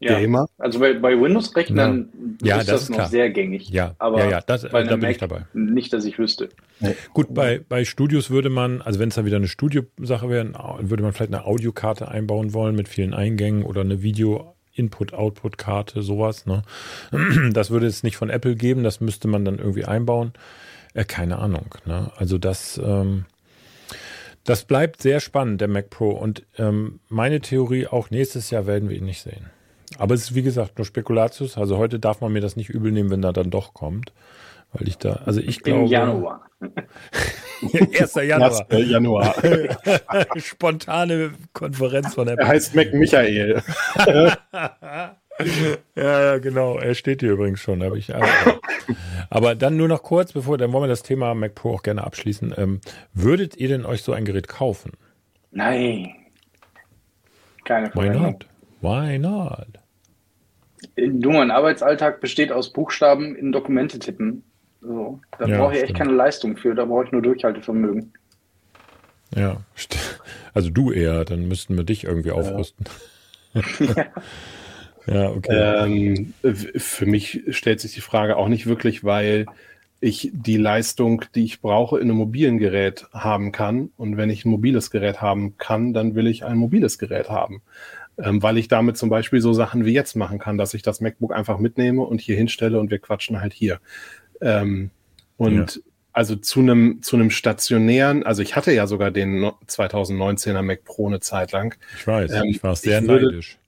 Ja, Gamer. Also bei, bei Windows-Rechnern ja. ist das, das noch klar. sehr gängig. Ja, aber ja, ja das, bei da bin ich dabei. Nicht, dass ich wüsste. Nee. Gut, bei, bei Studios würde man, also wenn es da wieder eine Studiosache wäre, würde man vielleicht eine Audiokarte einbauen wollen mit vielen Eingängen oder eine Video- Input-Output-Karte, sowas. Ne? Das würde es nicht von Apple geben, das müsste man dann irgendwie einbauen. Äh, keine Ahnung. Ne? Also das, ähm, das bleibt sehr spannend, der Mac Pro. Und ähm, meine Theorie, auch nächstes Jahr werden wir ihn nicht sehen. Aber es ist wie gesagt nur Spekulatius. Also heute darf man mir das nicht übel nehmen, wenn er dann doch kommt. Weil ich da, also ich glaube. Im Januar. 1. Januar. 1. Januar. Spontane Konferenz von der. Er heißt Mac Michael. ja, ja, genau. Er steht hier übrigens schon. Habe ich. Aber dann nur noch kurz, bevor dann wollen wir das Thema Mac Pro auch gerne abschließen. Ähm, würdet ihr denn euch so ein Gerät kaufen? Nein. Keine Frage. Why not? Why not? Du, mein Arbeitsalltag besteht aus Buchstaben in Dokumente tippen. So, da ja, brauche ich echt keine Leistung für, da brauche ich nur Durchhaltevermögen. Ja, also du eher, dann müssten wir dich irgendwie aufrüsten. Ja. Ja, okay. Ähm, für mich stellt sich die Frage auch nicht wirklich, weil ich die Leistung, die ich brauche, in einem mobilen Gerät haben kann. Und wenn ich ein mobiles Gerät haben kann, dann will ich ein mobiles Gerät haben. Ähm, weil ich damit zum Beispiel so Sachen wie jetzt machen kann, dass ich das MacBook einfach mitnehme und hier hinstelle und wir quatschen halt hier. Ähm, und ja. also zu einem zu einem stationären, also ich hatte ja sogar den 2019er Mac Pro eine Zeit lang. Ich weiß, ähm, ich war sehr ich würde, neidisch.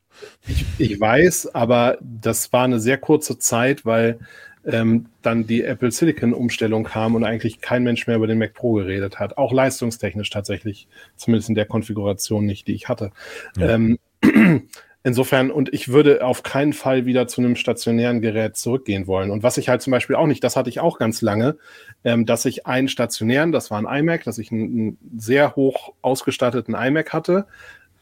Ich, ich weiß, aber das war eine sehr kurze Zeit, weil ähm, dann die Apple Silicon-Umstellung kam und eigentlich kein Mensch mehr über den Mac Pro geredet hat. Auch leistungstechnisch tatsächlich, zumindest in der Konfiguration nicht, die ich hatte. Ja. Ähm, insofern, und ich würde auf keinen Fall wieder zu einem stationären Gerät zurückgehen wollen. Und was ich halt zum Beispiel auch nicht, das hatte ich auch ganz lange, ähm, dass ich einen stationären, das war ein iMac, dass ich einen, einen sehr hoch ausgestatteten iMac hatte,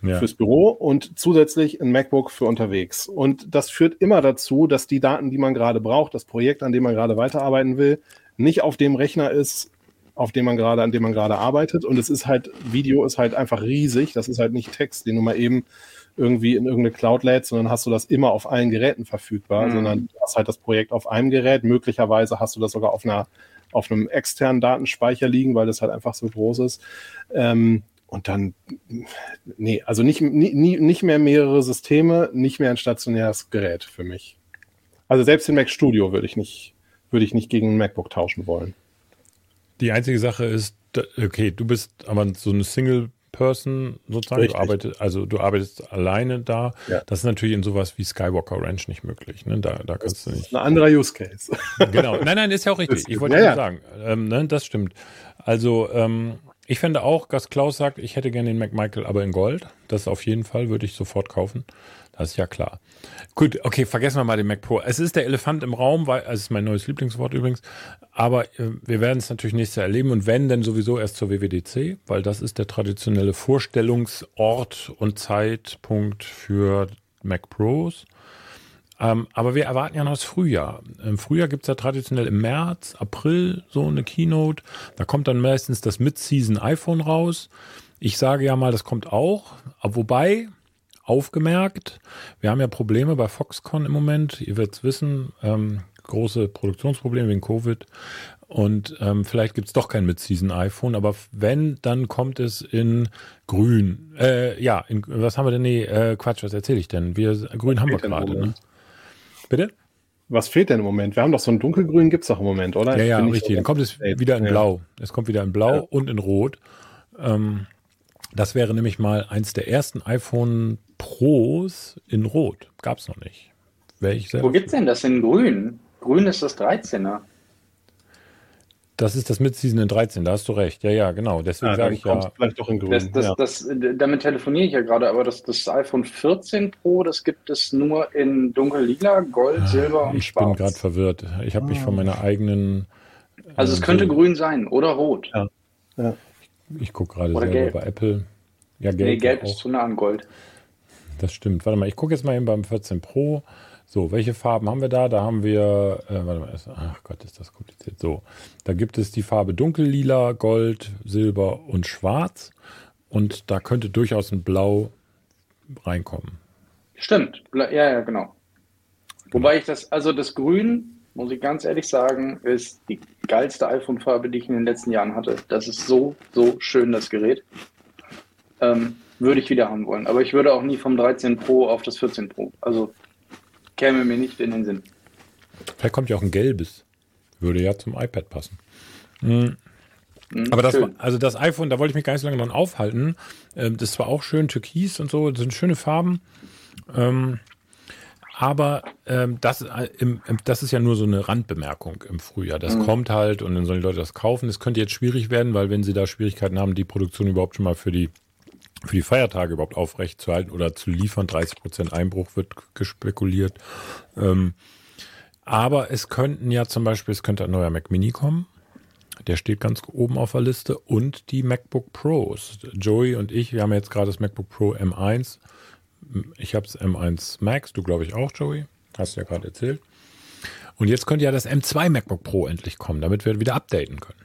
ja. fürs Büro und zusätzlich ein MacBook für unterwegs. Und das führt immer dazu, dass die Daten, die man gerade braucht, das Projekt, an dem man gerade weiterarbeiten will, nicht auf dem Rechner ist, auf dem man gerade, an dem man gerade arbeitet. Und es ist halt, Video ist halt einfach riesig. Das ist halt nicht Text, den du mal eben irgendwie in irgendeine Cloud lädst, sondern hast du das immer auf allen Geräten verfügbar, mhm. sondern du hast halt das Projekt auf einem Gerät. Möglicherweise hast du das sogar auf einer auf einem externen Datenspeicher liegen, weil das halt einfach so groß ist. Ähm, und dann, nee, also nicht, nie, nicht mehr mehrere Systeme, nicht mehr ein stationäres Gerät für mich. Also selbst den Mac Studio würde ich nicht, würde ich nicht gegen ein MacBook tauschen wollen. Die einzige Sache ist, okay, du bist aber so eine Single Person sozusagen. Du arbeitest, also du arbeitest alleine da. Ja. Das ist natürlich in sowas wie Skywalker Ranch nicht möglich. Ne? Da, da kannst das du nicht. Ein anderer Use Case. Genau. Nein, nein, ist ja auch richtig. Ich wollte ja, ja. sagen, ähm, ne, das stimmt. Also ähm, ich fände auch, dass Klaus sagt, ich hätte gerne den McMichael, aber in Gold. Das auf jeden Fall würde ich sofort kaufen. Das ist ja klar. Gut, okay, vergessen wir mal den Mac Pro. Es ist der Elefant im Raum, weil es ist mein neues Lieblingswort übrigens. Aber äh, wir werden es natürlich nächstes Jahr erleben und wenn, dann sowieso erst zur WWDC, weil das ist der traditionelle Vorstellungsort und Zeitpunkt für Mac Pros. Ähm, aber wir erwarten ja noch das Frühjahr. Im Frühjahr gibt es ja traditionell im März, April so eine Keynote. Da kommt dann meistens das Mid-Season iPhone raus. Ich sage ja mal, das kommt auch. Wobei, aufgemerkt. Wir haben ja Probleme bei Foxconn im Moment. Ihr werdet es wissen, ähm, große Produktionsprobleme wegen Covid. Und ähm, vielleicht gibt es doch kein Mid-Season-iPhone, aber wenn, dann kommt es in grün. Äh, ja, in, was haben wir denn? Nee, äh, Quatsch, was erzähle ich denn? Wir, grün haben wir gerade. Ne? Bitte? Was fehlt denn im Moment? Wir haben doch so ein dunkelgrün, gibt es doch im Moment, oder? Ja, ja, richtig. Dann kommt es wieder in Blau. Es kommt wieder in Blau ja. und in Rot. Ähm, das wäre nämlich mal eins der ersten iPhone Pros in Rot. Gab es noch nicht. Wo gibt es denn das in Grün? Grün ist das 13er. Das ist das Mid-Season in 13, da hast du recht. Ja, ja, genau. Deswegen ja, sage ich ja. Vielleicht doch in Grün. Das, das, ja. das, damit telefoniere ich ja gerade, aber das, das iPhone 14 Pro, das gibt es nur in dunkel-lila, Gold, ah, Silber und ich Schwarz. Ich bin gerade verwirrt. Ich habe mich von meiner eigenen. Also es äh, könnte so grün sein oder rot. Ja. ja. Ich, ich gucke gerade selber gelb. bei Apple. Ja, gelb. Nee, gelb ist zu nah an Gold. Das stimmt. Warte mal, ich gucke jetzt mal eben beim 14 Pro. So, welche Farben haben wir da? Da haben wir, äh, warte mal, ach Gott, ist das kompliziert. So, da gibt es die Farbe dunkellila, Gold, Silber und Schwarz. Und da könnte durchaus ein Blau reinkommen. Stimmt, ja, ja, genau. Wobei ich das, also das Grün, muss ich ganz ehrlich sagen, ist die geilste iPhone-Farbe, die ich in den letzten Jahren hatte. Das ist so, so schön, das Gerät. Ähm, würde ich wieder haben wollen. Aber ich würde auch nie vom 13 Pro auf das 14 Pro. Also käme mir nicht in den Sinn. Vielleicht kommt ja auch ein gelbes. Würde ja zum iPad passen. Mhm. Aber das, also das iPhone, da wollte ich mich gar nicht so lange dran aufhalten. Ähm, das war auch schön, türkis und so, das sind schöne Farben. Ähm, aber ähm, das, äh, im, das ist ja nur so eine Randbemerkung im Frühjahr. Das mhm. kommt halt und dann sollen die Leute das kaufen. Es könnte jetzt schwierig werden, weil wenn sie da Schwierigkeiten haben, die Produktion überhaupt schon mal für die für die Feiertage überhaupt aufrecht zu halten oder zu liefern. 30 Prozent Einbruch wird gespekuliert. Ähm, aber es könnten ja zum Beispiel, es könnte ein neuer Mac Mini kommen. Der steht ganz oben auf der Liste und die MacBook Pros. Joey und ich, wir haben jetzt gerade das MacBook Pro M1. Ich habe es M1 Max, du glaube ich auch, Joey. Hast du ja gerade erzählt. Und jetzt könnte ja das M2 MacBook Pro endlich kommen, damit wir wieder updaten können.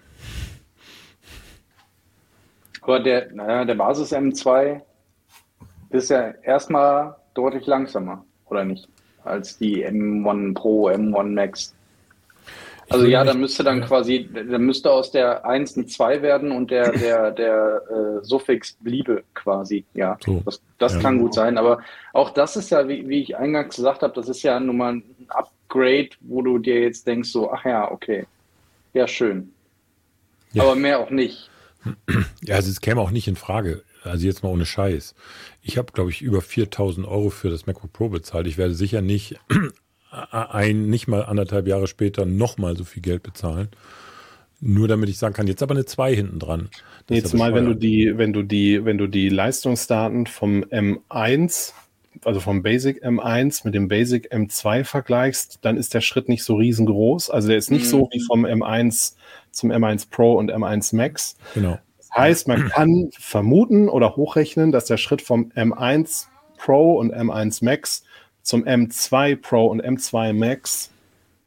Aber der, naja, der Basis M2 ist ja erstmal deutlich langsamer, oder nicht? Als die M1 Pro, M1 Max. Also ja, da müsste dann quasi, da müsste aus der 1 ein 2 werden und der, der, der äh, Suffix bliebe quasi. Ja, so. das, das ja. kann gut sein. Aber auch das ist ja, wie, wie ich eingangs gesagt habe, das ist ja nun mal ein Upgrade, wo du dir jetzt denkst, so, ach ja, okay. Ja, schön. Ja. Aber mehr auch nicht. Ja, also es käme auch nicht in Frage. Also jetzt mal ohne Scheiß. Ich habe, glaube ich, über 4000 Euro für das MacBook Pro bezahlt. Ich werde sicher nicht ein, nicht mal anderthalb Jahre später nochmal so viel Geld bezahlen. Nur damit ich sagen kann, jetzt aber eine 2 hinten dran. Jetzt mal, wenn du die, wenn du die, wenn du die Leistungsdaten vom M1, also vom Basic M1 mit dem Basic M2 vergleichst, dann ist der Schritt nicht so riesengroß. Also der ist nicht mhm. so wie vom M1 zum M1 Pro und M1 Max. Genau. Das heißt, man kann vermuten oder hochrechnen, dass der Schritt vom M1 Pro und M1 Max zum M2 Pro und M2 Max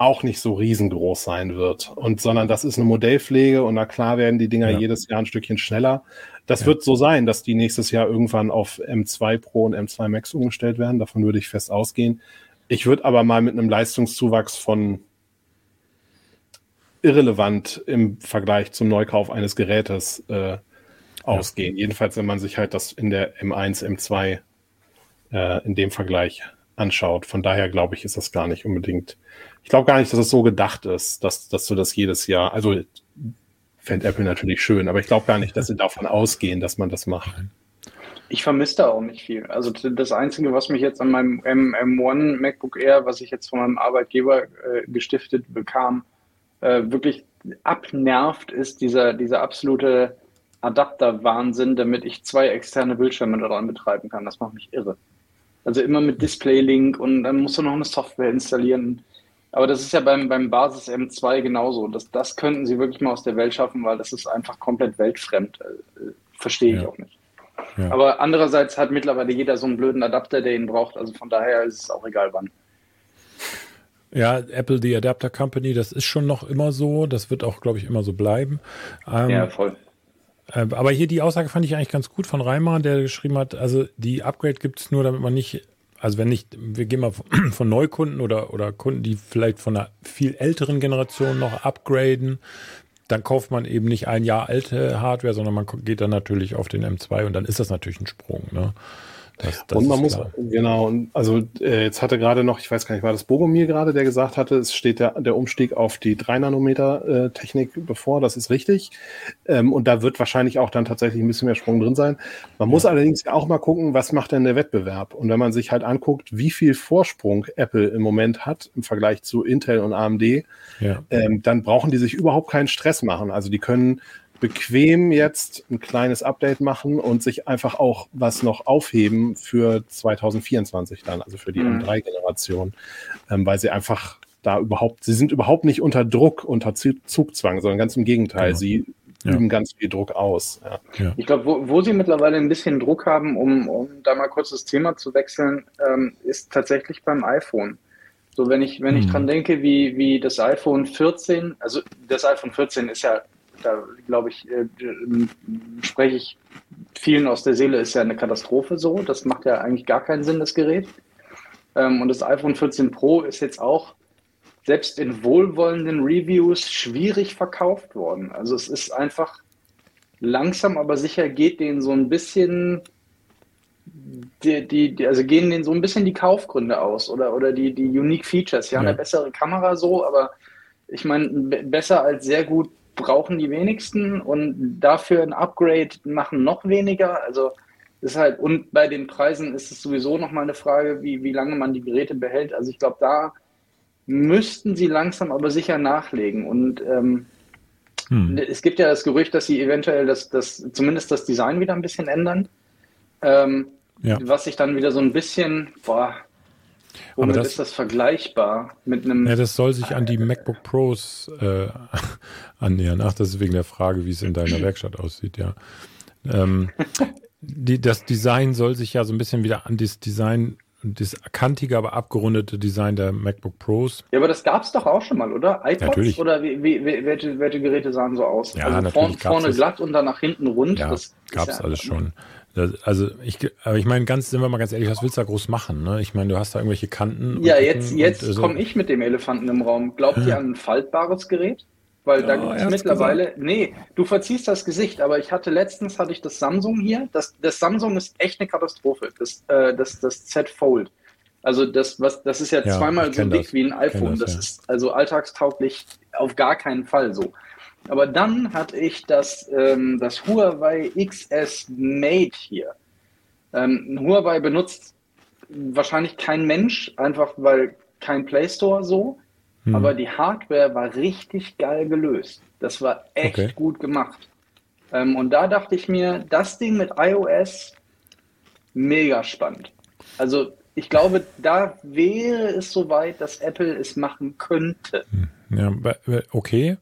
auch nicht so riesengroß sein wird. Und sondern das ist eine Modellpflege und na klar werden die Dinger ja. jedes Jahr ein Stückchen schneller. Das ja. wird so sein, dass die nächstes Jahr irgendwann auf M2 Pro und M2 Max umgestellt werden. Davon würde ich fest ausgehen. Ich würde aber mal mit einem Leistungszuwachs von irrelevant im Vergleich zum Neukauf eines Gerätes äh, ausgehen. Ja. Jedenfalls, wenn man sich halt das in der M1, M2 äh, in dem Vergleich anschaut. Von daher glaube ich, ist das gar nicht unbedingt. Ich glaube gar nicht, dass es so gedacht ist, dass, dass du das jedes Jahr, also fände Apple natürlich schön, aber ich glaube gar nicht, dass sie davon ausgehen, dass man das macht. Ich vermisse da auch nicht viel. Also das Einzige, was mich jetzt an meinem M M1 MacBook Air, was ich jetzt von meinem Arbeitgeber äh, gestiftet bekam, äh, wirklich abnervt, ist dieser, dieser absolute Adapter-Wahnsinn, damit ich zwei externe Bildschirme daran betreiben kann. Das macht mich irre. Also immer mit Display-Link und dann musst du noch eine Software installieren. Aber das ist ja beim, beim Basis M2 genauso. Das, das könnten sie wirklich mal aus der Welt schaffen, weil das ist einfach komplett weltfremd. Äh, verstehe ich ja. auch nicht. Ja. Aber andererseits hat mittlerweile jeder so einen blöden Adapter, der ihn braucht. Also von daher ist es auch egal wann. Ja, Apple, die Adapter Company, das ist schon noch immer so. Das wird auch, glaube ich, immer so bleiben. Ähm, ja, voll. Äh, aber hier die Aussage fand ich eigentlich ganz gut von Reimer, der geschrieben hat, also die Upgrade gibt es nur, damit man nicht, also wenn nicht, wir gehen mal von Neukunden oder, oder Kunden, die vielleicht von einer viel älteren Generation noch upgraden, dann kauft man eben nicht ein Jahr alte Hardware, sondern man geht dann natürlich auf den M2 und dann ist das natürlich ein Sprung. Ne? Das, das und man muss, klar. genau, also äh, jetzt hatte gerade noch, ich weiß gar nicht, war das Bogomir gerade, der gesagt hatte, es steht der, der Umstieg auf die 3-Nanometer-Technik äh, bevor, das ist richtig. Ähm, und da wird wahrscheinlich auch dann tatsächlich ein bisschen mehr Sprung drin sein. Man muss allerdings auch mal gucken, was macht denn der Wettbewerb? Und wenn man sich halt anguckt, wie viel Vorsprung Apple im Moment hat im Vergleich zu Intel und AMD, ja. ähm, dann brauchen die sich überhaupt keinen Stress machen. Also die können bequem jetzt ein kleines Update machen und sich einfach auch was noch aufheben für 2024 dann, also für die mhm. M3-Generation, ähm, weil sie einfach da überhaupt, sie sind überhaupt nicht unter Druck, unter Zugzwang, sondern ganz im Gegenteil, ja. sie ja. üben ganz viel Druck aus. Ja. Ja. Ich glaube, wo, wo, sie mittlerweile ein bisschen Druck haben, um, um da mal kurz das Thema zu wechseln, ähm, ist tatsächlich beim iPhone. So, wenn ich, wenn ich mhm. dran denke, wie, wie das iPhone 14, also das iPhone 14 ist ja da glaube ich, äh, spreche ich vielen aus der Seele, ist ja eine Katastrophe so. Das macht ja eigentlich gar keinen Sinn, das Gerät. Ähm, und das iPhone 14 Pro ist jetzt auch selbst in wohlwollenden Reviews schwierig verkauft worden. Also es ist einfach langsam, aber sicher geht denen so ein bisschen die, die, also gehen denen so ein bisschen die Kaufgründe aus oder, oder die, die Unique Features. Sie ja. haben eine bessere Kamera so, aber ich meine, besser als sehr gut brauchen die wenigsten und dafür ein Upgrade machen noch weniger. Also ist halt, und bei den Preisen ist es sowieso nochmal eine Frage, wie, wie lange man die Geräte behält. Also ich glaube, da müssten sie langsam aber sicher nachlegen. Und ähm, hm. es gibt ja das Gerücht, dass sie eventuell das, das, zumindest das Design wieder ein bisschen ändern. Ähm, ja. Was sich dann wieder so ein bisschen, boah, Womit das, ist das vergleichbar mit einem. Ja, das soll sich an die MacBook Pros äh, annähern. Ach, das ist wegen der Frage, wie es in deiner Werkstatt aussieht, ja. Ähm, die, das Design soll sich ja so ein bisschen wieder an das Design, das kantige, aber abgerundete Design der MacBook Pros. Ja, aber das gab es doch auch schon mal, oder? iPods natürlich. oder wie, wie, welche, welche Geräte sahen so aus? Ja, also vorne, vorne glatt und dann nach hinten rund. Ja, das gab es ja alles schon. Also ich, aber ich meine, ganz, sind wir mal ganz ehrlich, was willst du da groß machen? Ne? Ich meine, du hast da irgendwelche Kanten. Ja, jetzt, jetzt so. komme ich mit dem Elefanten im Raum. Glaubt ihr an ein faltbares Gerät? Weil da gibt es mittlerweile, gesagt. nee, du verziehst das Gesicht, aber ich hatte letztens hatte ich das Samsung hier. Das, das Samsung ist echt eine Katastrophe. Das, äh, das, das Z Fold. Also das, was, das ist ja, ja zweimal so dick das. wie ein iPhone. Das, das ja. ist also alltagstauglich auf gar keinen Fall so. Aber dann hatte ich das, ähm, das Huawei XS Mate hier. Ähm, Huawei benutzt wahrscheinlich kein Mensch, einfach weil kein Play Store so. Hm. Aber die Hardware war richtig geil gelöst. Das war echt okay. gut gemacht. Ähm, und da dachte ich mir, das Ding mit iOS, mega spannend. Also ich glaube, da wäre es soweit, dass Apple es machen könnte. Hm. Ja, okay.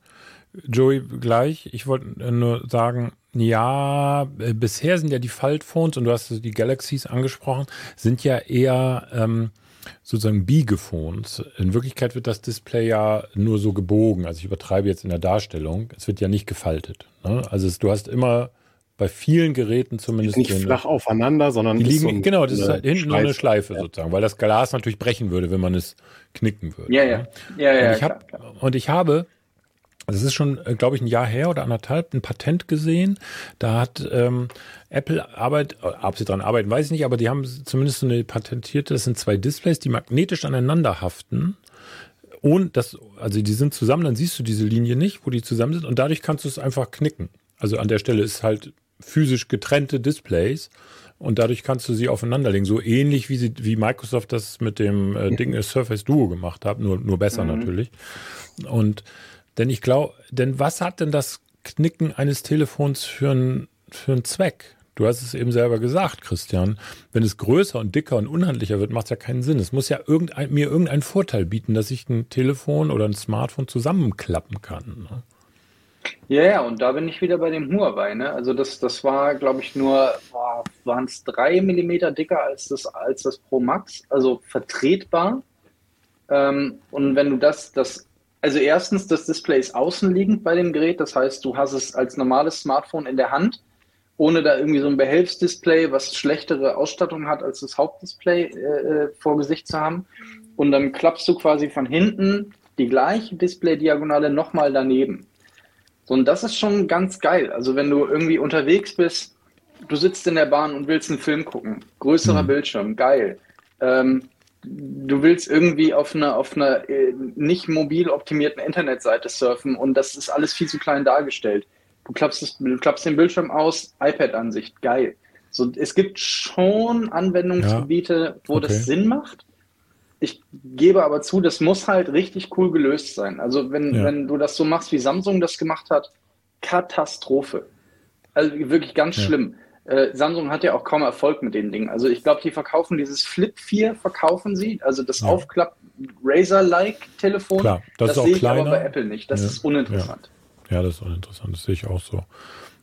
Joey, gleich. Ich wollte nur sagen, ja, äh, bisher sind ja die Faltphones und du hast die Galaxies angesprochen, sind ja eher ähm, sozusagen Biegephones. In Wirklichkeit wird das Display ja nur so gebogen. Also ich übertreibe jetzt in der Darstellung. Es wird ja nicht gefaltet. Ne? Also es, du hast immer bei vielen Geräten zumindest. Nicht flach aufeinander, sondern die liegen, so genau, das ist halt hinten Schleife. so eine Schleife ja. sozusagen, weil das Glas natürlich brechen würde, wenn man es knicken würde. Ja, ja. Ne? ja, ja, und, ich hab, und ich habe das ist schon, äh, glaube ich, ein Jahr her oder anderthalb, ein Patent gesehen. Da hat ähm, Apple Arbeit, äh, ob sie dran arbeiten, weiß ich nicht, aber die haben zumindest so eine patentierte, das sind zwei Displays, die magnetisch aneinander haften. Und das, also die sind zusammen, dann siehst du diese Linie nicht, wo die zusammen sind und dadurch kannst du es einfach knicken. Also an der Stelle ist halt physisch getrennte Displays und dadurch kannst du sie aufeinanderlegen. So ähnlich wie, sie, wie Microsoft das mit dem äh, Ding Surface Duo gemacht hat, nur, nur besser mhm. natürlich. Und denn ich glaube, denn was hat denn das Knicken eines Telefons für einen für Zweck? Du hast es eben selber gesagt, Christian. Wenn es größer und dicker und unhandlicher wird, macht es ja keinen Sinn. Es muss ja irgendein, mir irgendeinen Vorteil bieten, dass ich ein Telefon oder ein Smartphone zusammenklappen kann. Ne? Ja, ja, und da bin ich wieder bei dem Huawei. Ne? Also das, das war, glaube ich, nur, waren es drei Millimeter dicker als das, als das Pro Max, also vertretbar. Ähm, und wenn du das, das also erstens, das Display ist außenliegend bei dem Gerät. Das heißt, du hast es als normales Smartphone in der Hand, ohne da irgendwie so ein Behelfsdisplay, was schlechtere Ausstattung hat als das Hauptdisplay äh, äh, vor Gesicht zu haben. Und dann klappst du quasi von hinten die gleiche Display-Diagonale nochmal daneben. So, und das ist schon ganz geil. Also wenn du irgendwie unterwegs bist, du sitzt in der Bahn und willst einen Film gucken, größerer mhm. Bildschirm, geil. Ähm, du willst irgendwie auf einer auf einer äh, nicht mobil optimierten Internetseite surfen und das ist alles viel zu klein dargestellt. Du klappst, das, du klappst den Bildschirm aus, iPad-Ansicht, geil. So, es gibt schon Anwendungsgebiete, ja. wo okay. das Sinn macht. Ich gebe aber zu, das muss halt richtig cool gelöst sein. Also wenn, ja. wenn du das so machst, wie Samsung das gemacht hat, Katastrophe. Also wirklich ganz ja. schlimm. Äh, Samsung hat ja auch kaum Erfolg mit den Dingen. Also ich glaube, die verkaufen dieses Flip 4, verkaufen sie, also das ja. Aufklapp Razer-like Telefon. Klar, das, das ist auch sehe ich kleiner. aber bei Apple nicht. Das ja. ist uninteressant. Ja. ja. das ist uninteressant. Das sehe ich auch so.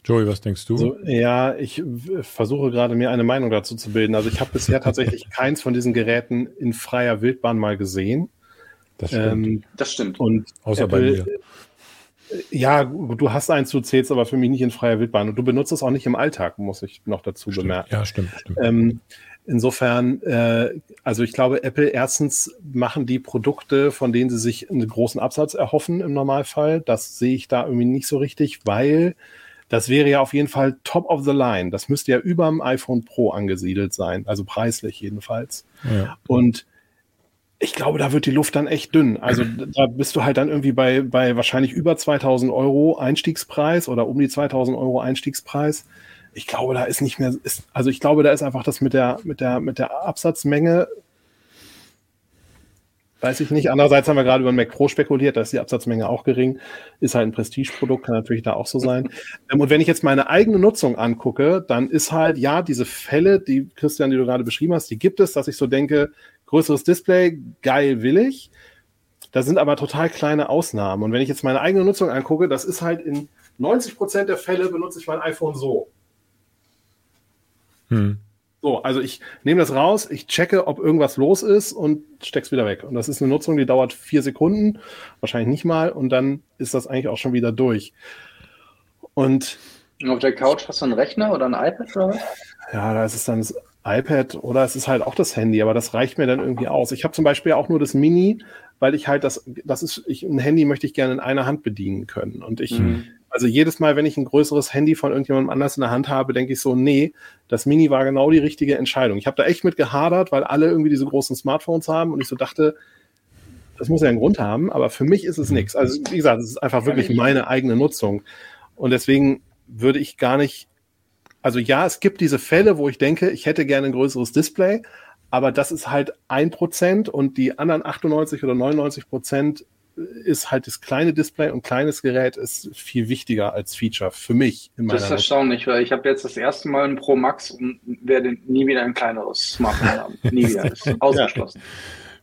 Joey, was denkst du? So, ja, ich versuche gerade mir eine Meinung dazu zu bilden. Also ich habe bisher tatsächlich keins von diesen Geräten in freier Wildbahn mal gesehen. Das stimmt. Ähm, das stimmt. Und Außer Apple, bei mir. Ja, du hast eins, du zählst aber für mich nicht in freier Wildbahn. Und du benutzt es auch nicht im Alltag, muss ich noch dazu stimmt. bemerken. Ja, stimmt, stimmt. Ähm, insofern, äh, also ich glaube, Apple erstens machen die Produkte, von denen sie sich einen großen Absatz erhoffen im Normalfall. Das sehe ich da irgendwie nicht so richtig, weil das wäre ja auf jeden Fall top of the line. Das müsste ja über dem iPhone Pro angesiedelt sein, also preislich jedenfalls. Ja. Und ich glaube, da wird die Luft dann echt dünn. Also da bist du halt dann irgendwie bei, bei wahrscheinlich über 2000 Euro Einstiegspreis oder um die 2000 Euro Einstiegspreis. Ich glaube, da ist nicht mehr, ist, also ich glaube, da ist einfach das mit der, mit der, mit der Absatzmenge, weiß ich nicht. Andererseits haben wir gerade über den Mac Pro spekuliert, da ist die Absatzmenge auch gering. Ist halt ein Prestigeprodukt, kann natürlich da auch so sein. Ähm, und wenn ich jetzt meine eigene Nutzung angucke, dann ist halt, ja, diese Fälle, die Christian, die du gerade beschrieben hast, die gibt es, dass ich so denke, größeres Display, geil will ich. Da sind aber total kleine Ausnahmen. Und wenn ich jetzt meine eigene Nutzung angucke, das ist halt in 90 Prozent der Fälle benutze ich mein iPhone so. Hm. So, also ich nehme das raus, ich checke, ob irgendwas los ist und steck's wieder weg. Und das ist eine Nutzung, die dauert vier Sekunden, wahrscheinlich nicht mal, und dann ist das eigentlich auch schon wieder durch. Und auf der Couch hast du einen Rechner oder ein iPad oder was? Ja, da ist es dann das iPad oder es ist halt auch das Handy, aber das reicht mir dann irgendwie aus. Ich habe zum Beispiel auch nur das Mini, weil ich halt das, das ist, ich, ein Handy möchte ich gerne in einer Hand bedienen können. Und ich, mhm. also jedes Mal, wenn ich ein größeres Handy von irgendjemandem anders in der Hand habe, denke ich so, nee, das Mini war genau die richtige Entscheidung. Ich habe da echt mit gehadert, weil alle irgendwie diese großen Smartphones haben und ich so dachte, das muss ja einen Grund haben, aber für mich ist es nichts. Also wie gesagt, es ist einfach wirklich meine eigene Nutzung. Und deswegen würde ich gar nicht also ja, es gibt diese Fälle, wo ich denke, ich hätte gerne ein größeres Display, aber das ist halt ein Prozent und die anderen 98 oder 99 Prozent ist halt das kleine Display und kleines Gerät ist viel wichtiger als Feature für mich. das ist erstaunlich, weil ich habe jetzt das erste Mal ein Pro Max und werde nie wieder ein kleineres Smartphone haben. Nie wieder. Das ist ausgeschlossen.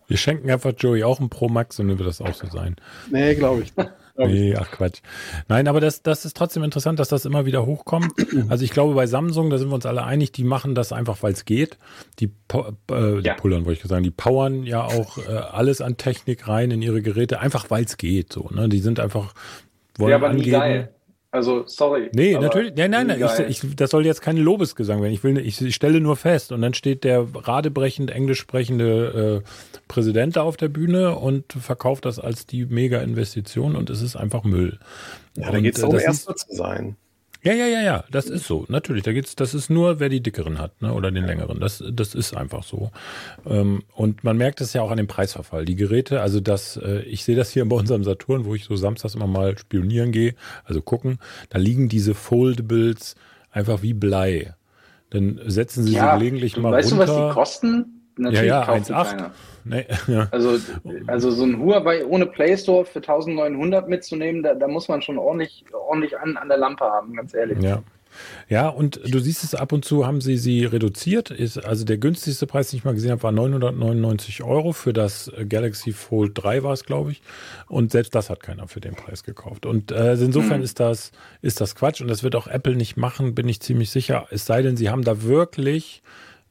Wir schenken einfach Joey auch ein Pro Max und dann wird das auch so sein. Nee, glaube ich. Nee, ach Quatsch. Nein, aber das, das ist trotzdem interessant, dass das immer wieder hochkommt. Also ich glaube, bei Samsung, da sind wir uns alle einig, die machen das einfach, weil es geht. Die, äh, die ja. pullern, wollte ich sagen, die powern ja auch äh, alles an Technik rein in ihre Geräte, einfach weil es geht. So, ne? Die sind einfach, wollen ja, aber angeben, geil. Also, sorry. Nee, natürlich. Nein, nein, nein. Ich, ich, das soll jetzt kein Lobesgesang werden. Ich will, ich, ich stelle nur fest. Und dann steht der radebrechend englisch sprechende äh, Präsident da auf der Bühne und verkauft das als die Mega-Investition und es ist einfach Müll. Ja, da geht es darum, Erster zu sein. Ja, ja, ja, ja, das ist so. Natürlich, da geht's, das ist nur, wer die dickeren hat, ne, oder den längeren. Das, das ist einfach so. Ähm, und man merkt es ja auch an dem Preisverfall. Die Geräte, also das, äh, ich sehe das hier bei unserem Saturn, wo ich so samstags immer mal spionieren gehe, also gucken, da liegen diese Foldables einfach wie Blei. Dann setzen sie ja, sie gelegentlich mal weißt runter. Weißt du, was die kosten? Natürlich ja, ja, 1,8. Nee, ja. Also, also so ein Huawei ohne Play Store für 1900 mitzunehmen, da, da muss man schon ordentlich, ordentlich an, an der Lampe haben, ganz ehrlich. Ja. Ja, und du siehst es ab und zu haben sie sie reduziert. Ist, also der günstigste Preis, den ich mal gesehen habe, war 999 Euro. Für das Galaxy Fold 3 war es, glaube ich. Und selbst das hat keiner für den Preis gekauft. Und äh, also insofern mhm. ist, das, ist das Quatsch. Und das wird auch Apple nicht machen, bin ich ziemlich sicher. Es sei denn, sie haben da wirklich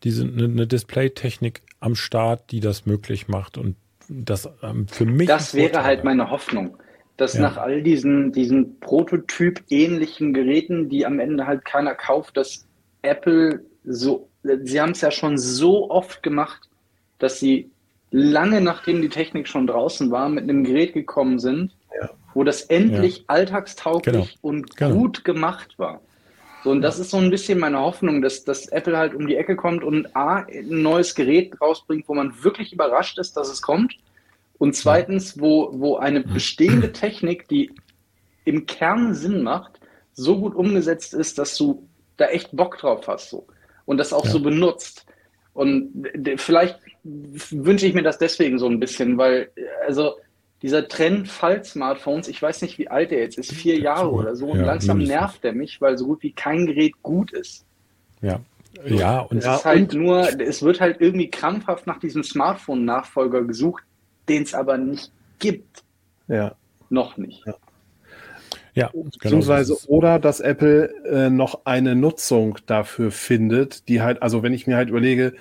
diese eine, eine Display-Technik am Start, die das möglich macht. Und das ähm, für mich. Das wäre halt meine Hoffnung, dass ja. nach all diesen, diesen Prototyp-ähnlichen Geräten, die am Ende halt keiner kauft, dass Apple so, sie haben es ja schon so oft gemacht, dass sie lange nachdem die Technik schon draußen war, mit einem Gerät gekommen sind, ja. wo das endlich ja. alltagstauglich genau. und genau. gut gemacht war. So, und das ist so ein bisschen meine Hoffnung, dass, dass Apple halt um die Ecke kommt und A, ein neues Gerät rausbringt, wo man wirklich überrascht ist, dass es kommt. Und zweitens, wo, wo eine bestehende Technik, die im Kern Sinn macht, so gut umgesetzt ist, dass du da echt Bock drauf hast. So. Und das auch ja. so benutzt. Und vielleicht wünsche ich mir das deswegen so ein bisschen, weil, also dieser Trend Fall-Smartphones, ich weiß nicht, wie alt der jetzt ist, vier Jahre oder so, und ja, langsam mindestens. nervt er mich, weil so gut wie kein Gerät gut ist. Ja. Ja, und es ist halt nur, es wird halt irgendwie krampfhaft nach diesem Smartphone-Nachfolger gesucht, den es aber nicht gibt. Ja. Noch nicht. Ja. Ja, genau beziehungsweise genau oder dass Apple äh, noch eine Nutzung dafür findet, die halt, also wenn ich mir halt überlege,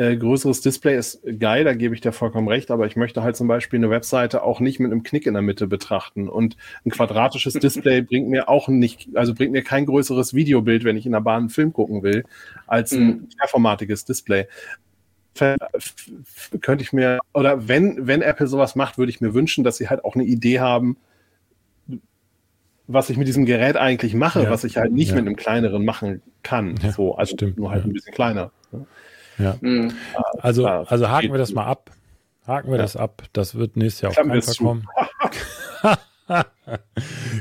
äh, größeres Display ist geil, da gebe ich dir vollkommen recht, aber ich möchte halt zum Beispiel eine Webseite auch nicht mit einem Knick in der Mitte betrachten. Und ein quadratisches Display bringt mir auch nicht, also bringt mir kein größeres Videobild, wenn ich in der Bahn einen Film gucken will, als ein mhm. querformatiges Display. Könnte ich mir, oder wenn, wenn Apple sowas macht, würde ich mir wünschen, dass sie halt auch eine Idee haben, was ich mit diesem Gerät eigentlich mache, ja. was ich halt nicht ja. mit einem kleineren machen kann. Ja, so, also stimmt. nur halt ein bisschen kleiner. Ja. Mhm. Also, also haken wir das mal ab. Haken wir ja. das ab. Das wird nächstes Jahr auf keinen Fall kommen.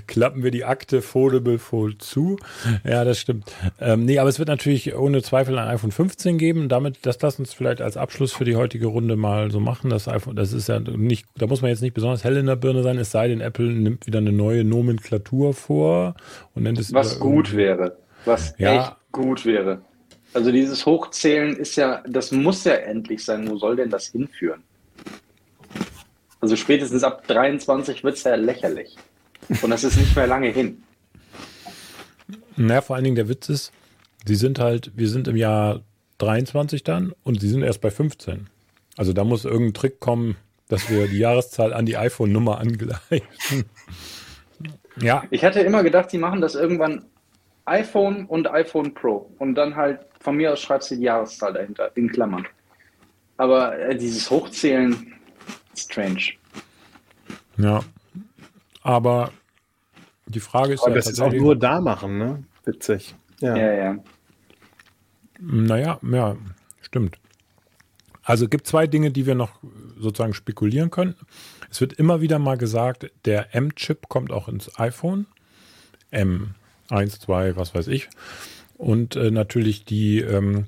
Klappen wir die Akte Foldable Fold zu. Ja, das stimmt. Ähm, nee, aber es wird natürlich ohne Zweifel ein iPhone 15 geben. Damit, das lass uns vielleicht als Abschluss für die heutige Runde mal so machen. Das iPhone, das ist ja nicht, da muss man jetzt nicht besonders hell in der Birne sein, es sei denn, Apple nimmt wieder eine neue Nomenklatur vor und nennt es. Was gut wäre. Was ja, echt gut wäre. Also dieses Hochzählen ist ja, das muss ja endlich sein. Wo soll denn das hinführen? Also spätestens ab 23 wird es ja lächerlich. Und das ist nicht mehr lange hin. Naja, vor allen Dingen der Witz ist, sie sind halt, wir sind im Jahr 23 dann und sie sind erst bei 15. Also da muss irgendein Trick kommen, dass wir die Jahreszahl an die iPhone-Nummer angleichen. ja. Ich hatte immer gedacht, sie machen das irgendwann iPhone und iPhone Pro. Und dann halt von mir aus schreibst du die Jahreszahl dahinter, in Klammern. Aber äh, dieses Hochzählen, strange. Ja. Aber die Frage ist. Aber ja das ist auch nur da machen, ne? Witzig. Ja, ja. ja. Naja, ja, stimmt. Also gibt zwei Dinge, die wir noch sozusagen spekulieren können. Es wird immer wieder mal gesagt, der M-Chip kommt auch ins iPhone. M1, 2, was weiß ich und äh, natürlich die, ähm,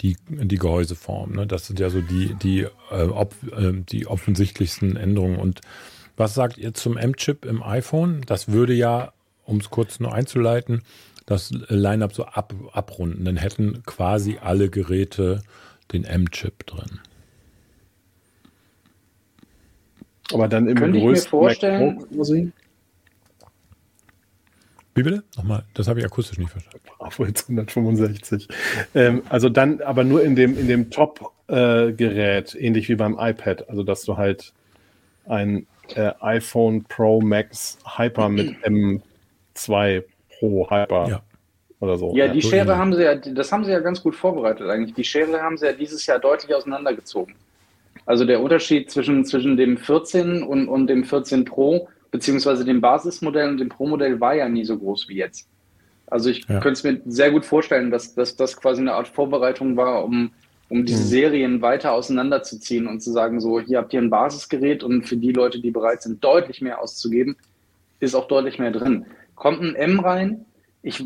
die, die Gehäuseform. Ne? Das sind ja so die, die, äh, ob, äh, die offensichtlichsten Änderungen. Und was sagt ihr zum M-Chip im iPhone? Das würde ja, um es kurz nur einzuleiten, das Line-up so ab, abrunden. Dann hätten quasi alle Geräte den M-Chip drin. Aber dann im Könnte ich mir vorstellen, wie bitte? Nochmal, das habe ich akustisch nicht verstanden. Bravo, jetzt 165. Ähm, also dann aber nur in dem, in dem Top-Gerät, äh, ähnlich wie beim iPad. Also dass du halt ein äh, iPhone Pro Max Hyper mit M2 Pro Hyper ja. oder so. Ja, die Schere haben sie ja, das haben sie ja ganz gut vorbereitet eigentlich. Die Schere haben sie ja dieses Jahr deutlich auseinandergezogen. Also der Unterschied zwischen, zwischen dem 14 und, und dem 14 Pro beziehungsweise dem Basismodell und dem Pro-Modell war ja nie so groß wie jetzt. Also ich ja. könnte es mir sehr gut vorstellen, dass, dass das quasi eine Art Vorbereitung war, um, um diese mhm. Serien weiter auseinanderzuziehen und zu sagen, so, hier habt ihr ein Basisgerät und für die Leute, die bereit sind, deutlich mehr auszugeben, ist auch deutlich mehr drin. Kommt ein M rein? Ich,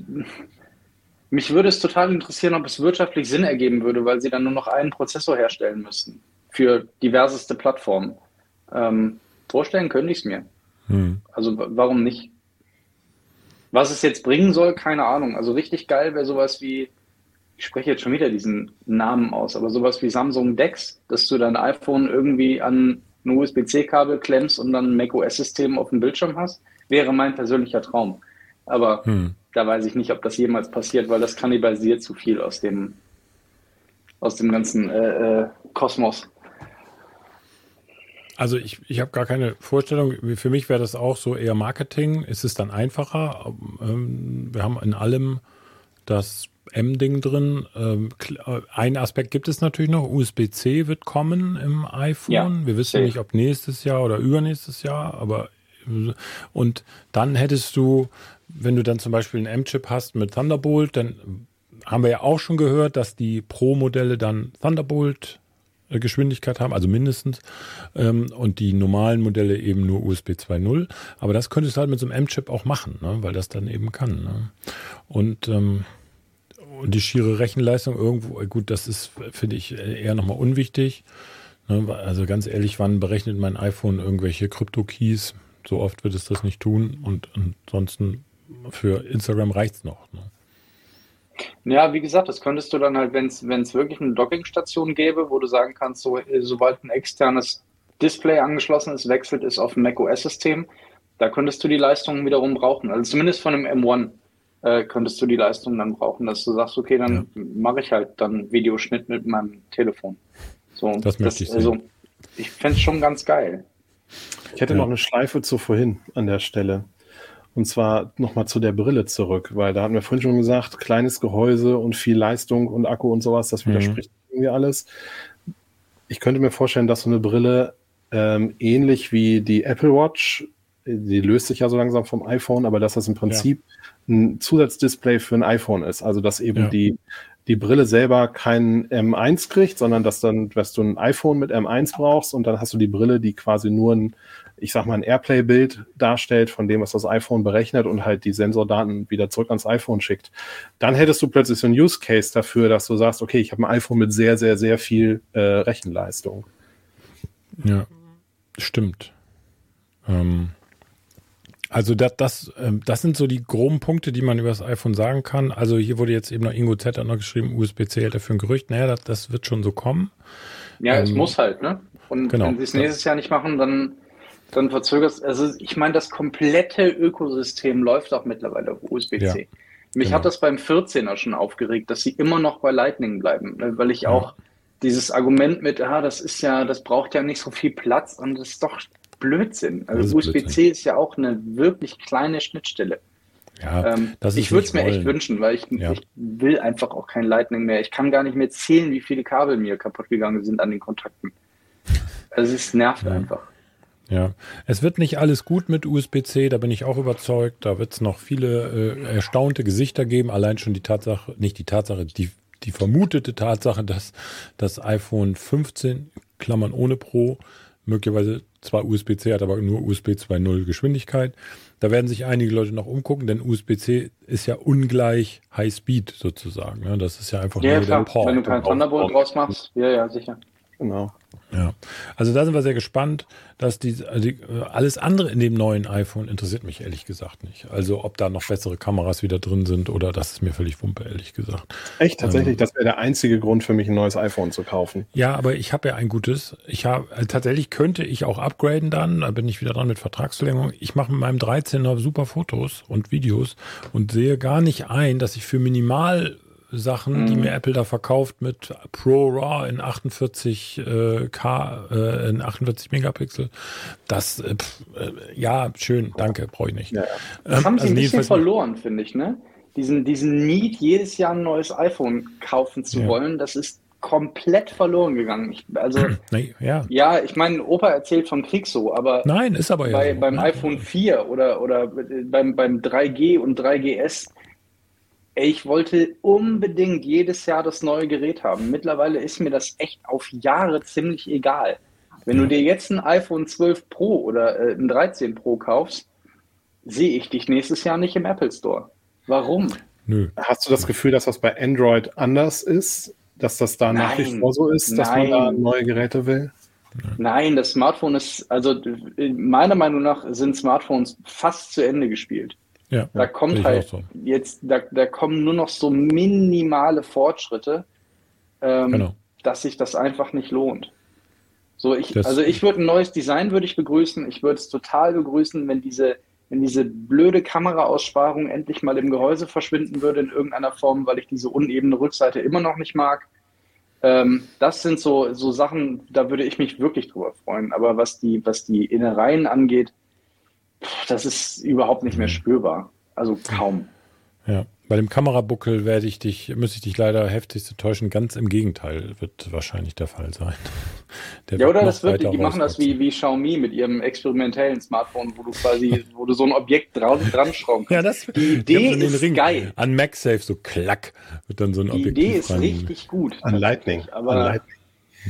mich würde es total interessieren, ob es wirtschaftlich Sinn ergeben würde, weil sie dann nur noch einen Prozessor herstellen müssten für diverseste Plattformen. Ähm, vorstellen könnte ich es mir. Hm. Also warum nicht? Was es jetzt bringen soll, keine Ahnung. Also richtig geil wäre sowas wie, ich spreche jetzt schon wieder diesen Namen aus, aber sowas wie Samsung Dex, dass du dein iPhone irgendwie an ein USB-C-Kabel klemmst und dann ein macOS-System auf dem Bildschirm hast, wäre mein persönlicher Traum. Aber hm. da weiß ich nicht, ob das jemals passiert, weil das kannibalisiert zu viel aus dem, aus dem ganzen äh, äh, Kosmos. Also ich, ich habe gar keine Vorstellung. Für mich wäre das auch so eher Marketing. Es ist dann einfacher. Ähm, wir haben in allem das M-Ding drin. Ähm, ein Aspekt gibt es natürlich noch. USB-C wird kommen im iPhone. Ja, wir wissen nicht, ob nächstes Jahr oder übernächstes Jahr, aber und dann hättest du, wenn du dann zum Beispiel einen M-Chip hast mit Thunderbolt, dann haben wir ja auch schon gehört, dass die Pro-Modelle dann Thunderbolt äh, Geschwindigkeit haben, also mindestens. Ähm, und die normalen Modelle eben nur USB 2.0. Aber das könntest du halt mit so einem M-Chip auch machen, ne? weil das dann eben kann. Ne? Und, ähm, und die schiere Rechenleistung irgendwo, äh, gut, das ist, finde ich, eher nochmal unwichtig. Ne? Also ganz ehrlich, wann berechnet mein iPhone irgendwelche Krypto-Keys? So oft wird es das nicht tun. Und ansonsten für Instagram reicht es noch. Ne? Ja, wie gesagt, das könntest du dann halt, wenn es wirklich eine Dockingstation gäbe, wo du sagen kannst, so, sobald ein externes Display angeschlossen ist, wechselt es auf ein macOS-System, da könntest du die Leistung wiederum brauchen. Also zumindest von einem M1 äh, könntest du die Leistung dann brauchen, dass du sagst, okay, dann ja. mache ich halt dann Videoschnitt mit meinem Telefon. So, das möchte das, ich sehen. Also, ich fände es schon ganz geil. Ich hätte ja. noch eine Schleife zu vorhin an der Stelle. Und zwar nochmal zu der Brille zurück, weil da hatten wir vorhin schon gesagt, kleines Gehäuse und viel Leistung und Akku und sowas, das mhm. widerspricht mhm. irgendwie alles. Ich könnte mir vorstellen, dass so eine Brille ähm, ähnlich wie die Apple Watch, die löst sich ja so langsam vom iPhone, aber dass das im Prinzip ja. ein Zusatzdisplay für ein iPhone ist. Also dass eben ja. die, die Brille selber kein M1 kriegt, sondern dass dann, dass du ein iPhone mit M1 brauchst und dann hast du die Brille, die quasi nur ein ich sag mal, ein Airplay-Bild darstellt von dem, was das iPhone berechnet und halt die Sensordaten wieder zurück ans iPhone schickt. Dann hättest du plötzlich so ein Use Case dafür, dass du sagst, okay, ich habe ein iPhone mit sehr, sehr, sehr viel äh, Rechenleistung. Ja, stimmt. Ähm, also das, das, ähm, das sind so die groben Punkte, die man über das iPhone sagen kann. Also hier wurde jetzt eben noch Ingo Z hat noch geschrieben, USB-C hält dafür ein Gerücht. Naja, das, das wird schon so kommen. Ja, ähm, es muss halt, ne? Und genau, wenn sie es nächstes Jahr nicht machen, dann dann verzögerst also ich meine, das komplette Ökosystem läuft auch mittlerweile auf USB-C. Ja, Mich genau. hat das beim 14er schon aufgeregt, dass sie immer noch bei Lightning bleiben, ne, weil ich ja. auch dieses Argument mit, ah, das ist ja, das braucht ja nicht so viel Platz und das ist doch Blödsinn. Also USB-C ist ja auch eine wirklich kleine Schnittstelle. Ja, ähm, ich würde es mir echt wünschen, weil ich, ja. ich, will einfach auch kein Lightning mehr. Ich kann gar nicht mehr zählen, wie viele Kabel mir kaputt gegangen sind an den Kontakten. Also es nervt ja. einfach. Ja, es wird nicht alles gut mit USB-C, da bin ich auch überzeugt. Da wird es noch viele äh, erstaunte Gesichter geben. Allein schon die Tatsache, nicht die Tatsache, die, die vermutete Tatsache, dass das iPhone 15, Klammern ohne Pro, möglicherweise zwar USB-C hat, aber nur USB 2.0 Geschwindigkeit. Da werden sich einige Leute noch umgucken, denn USB-C ist ja ungleich High Speed sozusagen. Ne? Das ist ja einfach ja, nur klar. der Port. Wenn du kein Thunderbolt draus machst, ja, ja, sicher. Genau. Ja, also da sind wir sehr gespannt, dass die, also die, alles andere in dem neuen iPhone interessiert mich ehrlich gesagt nicht. Also ob da noch bessere Kameras wieder drin sind oder das ist mir völlig wumpe, ehrlich gesagt. Echt, tatsächlich, ähm, das wäre der einzige Grund für mich, ein neues iPhone zu kaufen. Ja, aber ich habe ja ein gutes. Ich habe also tatsächlich könnte ich auch upgraden dann, da bin ich wieder dran mit Vertragsverlängerung. Ich mache mit meinem 13er super Fotos und Videos und sehe gar nicht ein, dass ich für minimal Sachen, mhm. die mir Apple da verkauft mit Pro RAW in 48 äh, K, äh, in 48 Megapixel. Das, äh, pff, äh, ja, schön, danke, brauche ich nicht. Ja, Das ähm, haben sie also ein bisschen verloren, finde ich, ne? Diesen, diesen Need, jedes Jahr ein neues iPhone kaufen zu ja. wollen, das ist komplett verloren gegangen. Ich, also, ja. ja, ich meine, Opa erzählt vom Krieg so, aber Nein, ist aber bei, ja so. beim iPhone 4 oder, oder beim, beim 3G und 3GS ich wollte unbedingt jedes Jahr das neue Gerät haben. Mittlerweile ist mir das echt auf Jahre ziemlich egal. Wenn du dir jetzt ein iPhone 12 Pro oder äh, ein 13 Pro kaufst, sehe ich dich nächstes Jahr nicht im Apple Store. Warum? Nö. Hast du das Gefühl, dass das bei Android anders ist? Dass das da nach wie vor so ist, dass Nein. man da neue Geräte will? Nein, das Smartphone ist, also meiner Meinung nach sind Smartphones fast zu Ende gespielt. Ja, da kommt halt so. jetzt, da, da kommen nur noch so minimale Fortschritte, ähm, genau. dass sich das einfach nicht lohnt. So, ich, das, also ich würde ein neues Design würde ich begrüßen. Ich würde es total begrüßen, wenn diese, wenn diese blöde Kameraaussparung endlich mal im Gehäuse verschwinden würde in irgendeiner Form, weil ich diese unebene Rückseite immer noch nicht mag. Ähm, das sind so, so Sachen, da würde ich mich wirklich drüber freuen. Aber was die, was die Innereien angeht, das ist überhaupt nicht mehr mhm. spürbar. Also kaum. Ja, bei dem Kamerabuckel werde ich dich, müsste ich dich leider heftigst täuschen. Ganz im Gegenteil wird wahrscheinlich der Fall sein. Der ja, oder das wird, die machen das wie, wie Xiaomi mit ihrem experimentellen Smartphone, wo du quasi, wo du so ein Objekt dran, dran schrauben kannst. Ja, das, die Idee ist Ring geil. An MagSafe so klack wird dann so ein Objekt. Die Idee ist richtig gut. An Lightning. Aber an Lightning.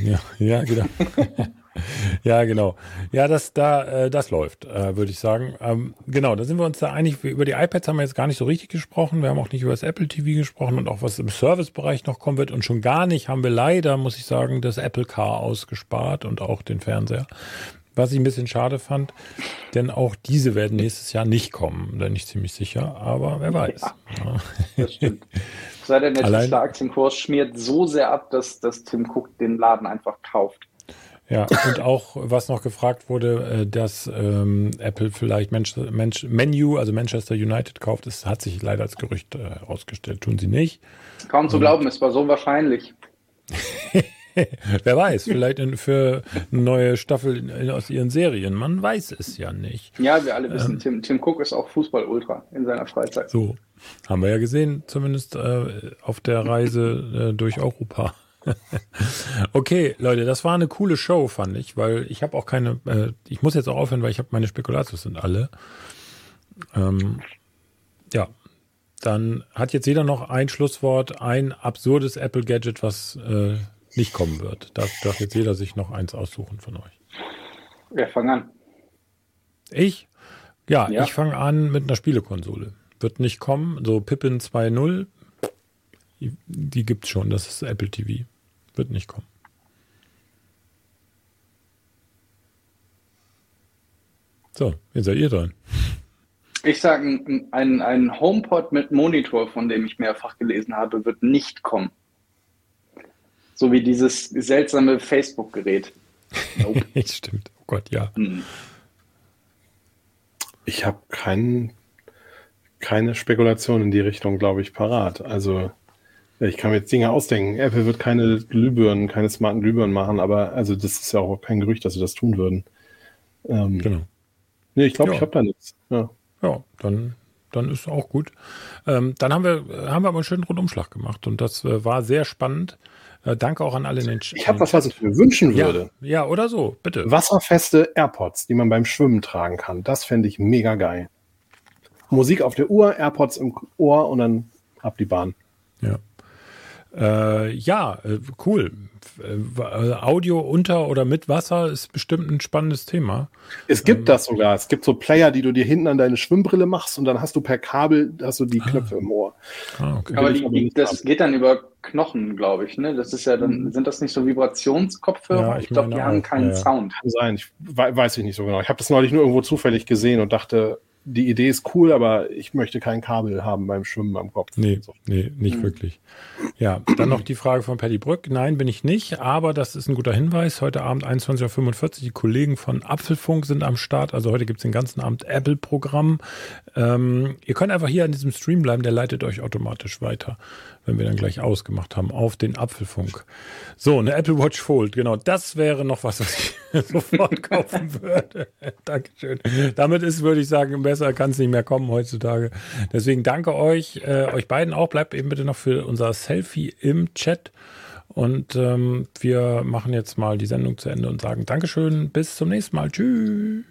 Ja, ja, genau. ja, genau. Ja, das da, äh, das läuft, äh, würde ich sagen. Ähm, genau, da sind wir uns da einig. Über die iPads haben wir jetzt gar nicht so richtig gesprochen. Wir haben auch nicht über das Apple TV gesprochen und auch was im Servicebereich noch kommen wird. Und schon gar nicht haben wir leider, muss ich sagen, das Apple Car ausgespart und auch den Fernseher. Was ich ein bisschen schade fand, denn auch diese werden nächstes Jahr nicht kommen, bin ich ziemlich sicher, aber wer weiß. Ja, das stimmt. Sei denn, der Tesla-Aktienkurs schmiert so sehr ab, dass, dass Tim Cook den Laden einfach kauft. Ja, und auch, was noch gefragt wurde, äh, dass ähm, Apple vielleicht Mensch, Mensch, Menu, also Manchester United kauft, das hat sich leider als Gerücht äh, herausgestellt. Tun sie nicht. Kaum zu und, glauben, es war so wahrscheinlich. Wer weiß, vielleicht in, für eine neue Staffel in, aus ihren Serien. Man weiß es ja nicht. Ja, wir alle wissen, ähm, Tim, Tim Cook ist auch Fußball-Ultra in seiner Freizeit. So, haben wir ja gesehen, zumindest äh, auf der Reise äh, durch Europa. okay, Leute, das war eine coole Show, fand ich, weil ich habe auch keine, äh, ich muss jetzt auch aufhören, weil ich habe meine Spekulatius sind alle. Ähm, ja, dann hat jetzt jeder noch ein Schlusswort, ein absurdes Apple-Gadget, was äh, nicht kommen wird. Da darf jetzt jeder sich noch eins aussuchen von euch. Wer fang an? Ich? Ja, ja. ich fange an mit einer Spielekonsole. Wird nicht kommen. So Pippin 2.0, die, die gibt's schon. Das ist Apple TV. Wird nicht kommen. So, jetzt seid ihr dran. Ich sage, ein, ein HomePod mit Monitor, von dem ich mehrfach gelesen habe, wird nicht kommen. So wie dieses seltsame Facebook-Gerät. Nope. Stimmt. Oh Gott, ja. Hm. Ich habe kein, keine Spekulation in die Richtung, glaube ich, parat. Also ich kann mir jetzt Dinge ausdenken. Apple wird keine Glühbirnen, keine smarten Glühbirnen machen, aber also das ist ja auch kein Gerücht, dass sie das tun würden. Ähm, genau. Nee, ich glaube, ja. ich habe da nichts. Ja, ja dann, dann ist auch gut. Ähm, dann haben wir, haben wir aber einen schönen Rundumschlag gemacht und das äh, war sehr spannend. Äh, danke auch an alle in den Ch Ich habe was, was ich mir wünschen würde. Ja, ja, oder so, bitte. Wasserfeste AirPods, die man beim Schwimmen tragen kann. Das fände ich mega geil. Musik auf der Uhr, AirPods im Ohr und dann ab die Bahn. Ja. Äh, ja, äh, cool. äh, Audio unter oder mit Wasser ist bestimmt ein spannendes Thema. Es gibt ähm, das sogar. Es gibt so Player, die du dir hinten an deine Schwimmbrille machst und dann hast du per Kabel hast du die ah. Knöpfe im Ohr. Ah, okay. Aber die, die, das geht dann über Knochen, glaube ich. Ne? Das ist ja dann, mhm. sind das nicht so Vibrationskopfhörer? Ja, ich, ich glaube, die haben keinen ja, ja. Sound. Kann sein. Ich weiß ich nicht so genau. Ich habe das neulich nur irgendwo zufällig gesehen und dachte, die Idee ist cool, aber ich möchte kein Kabel haben beim Schwimmen am Kopf. Nee, so. nee nicht mhm. wirklich. Ja, dann noch die Frage von Patty Brück. Nein, bin ich nicht, aber das ist ein guter Hinweis. Heute Abend 21.45 Uhr, die Kollegen von Apfelfunk sind am Start. Also heute gibt es den ganzen Abend Apple-Programm. Ähm, ihr könnt einfach hier an diesem Stream bleiben, der leitet euch automatisch weiter wenn wir dann gleich ausgemacht haben, auf den Apfelfunk. So, eine Apple Watch Fold, genau, das wäre noch was, was ich sofort kaufen würde. Dankeschön. Damit ist, würde ich sagen, besser kann es nicht mehr kommen heutzutage. Deswegen danke euch, äh, euch beiden auch. Bleibt eben bitte noch für unser Selfie im Chat. Und ähm, wir machen jetzt mal die Sendung zu Ende und sagen Dankeschön, bis zum nächsten Mal. Tschüss.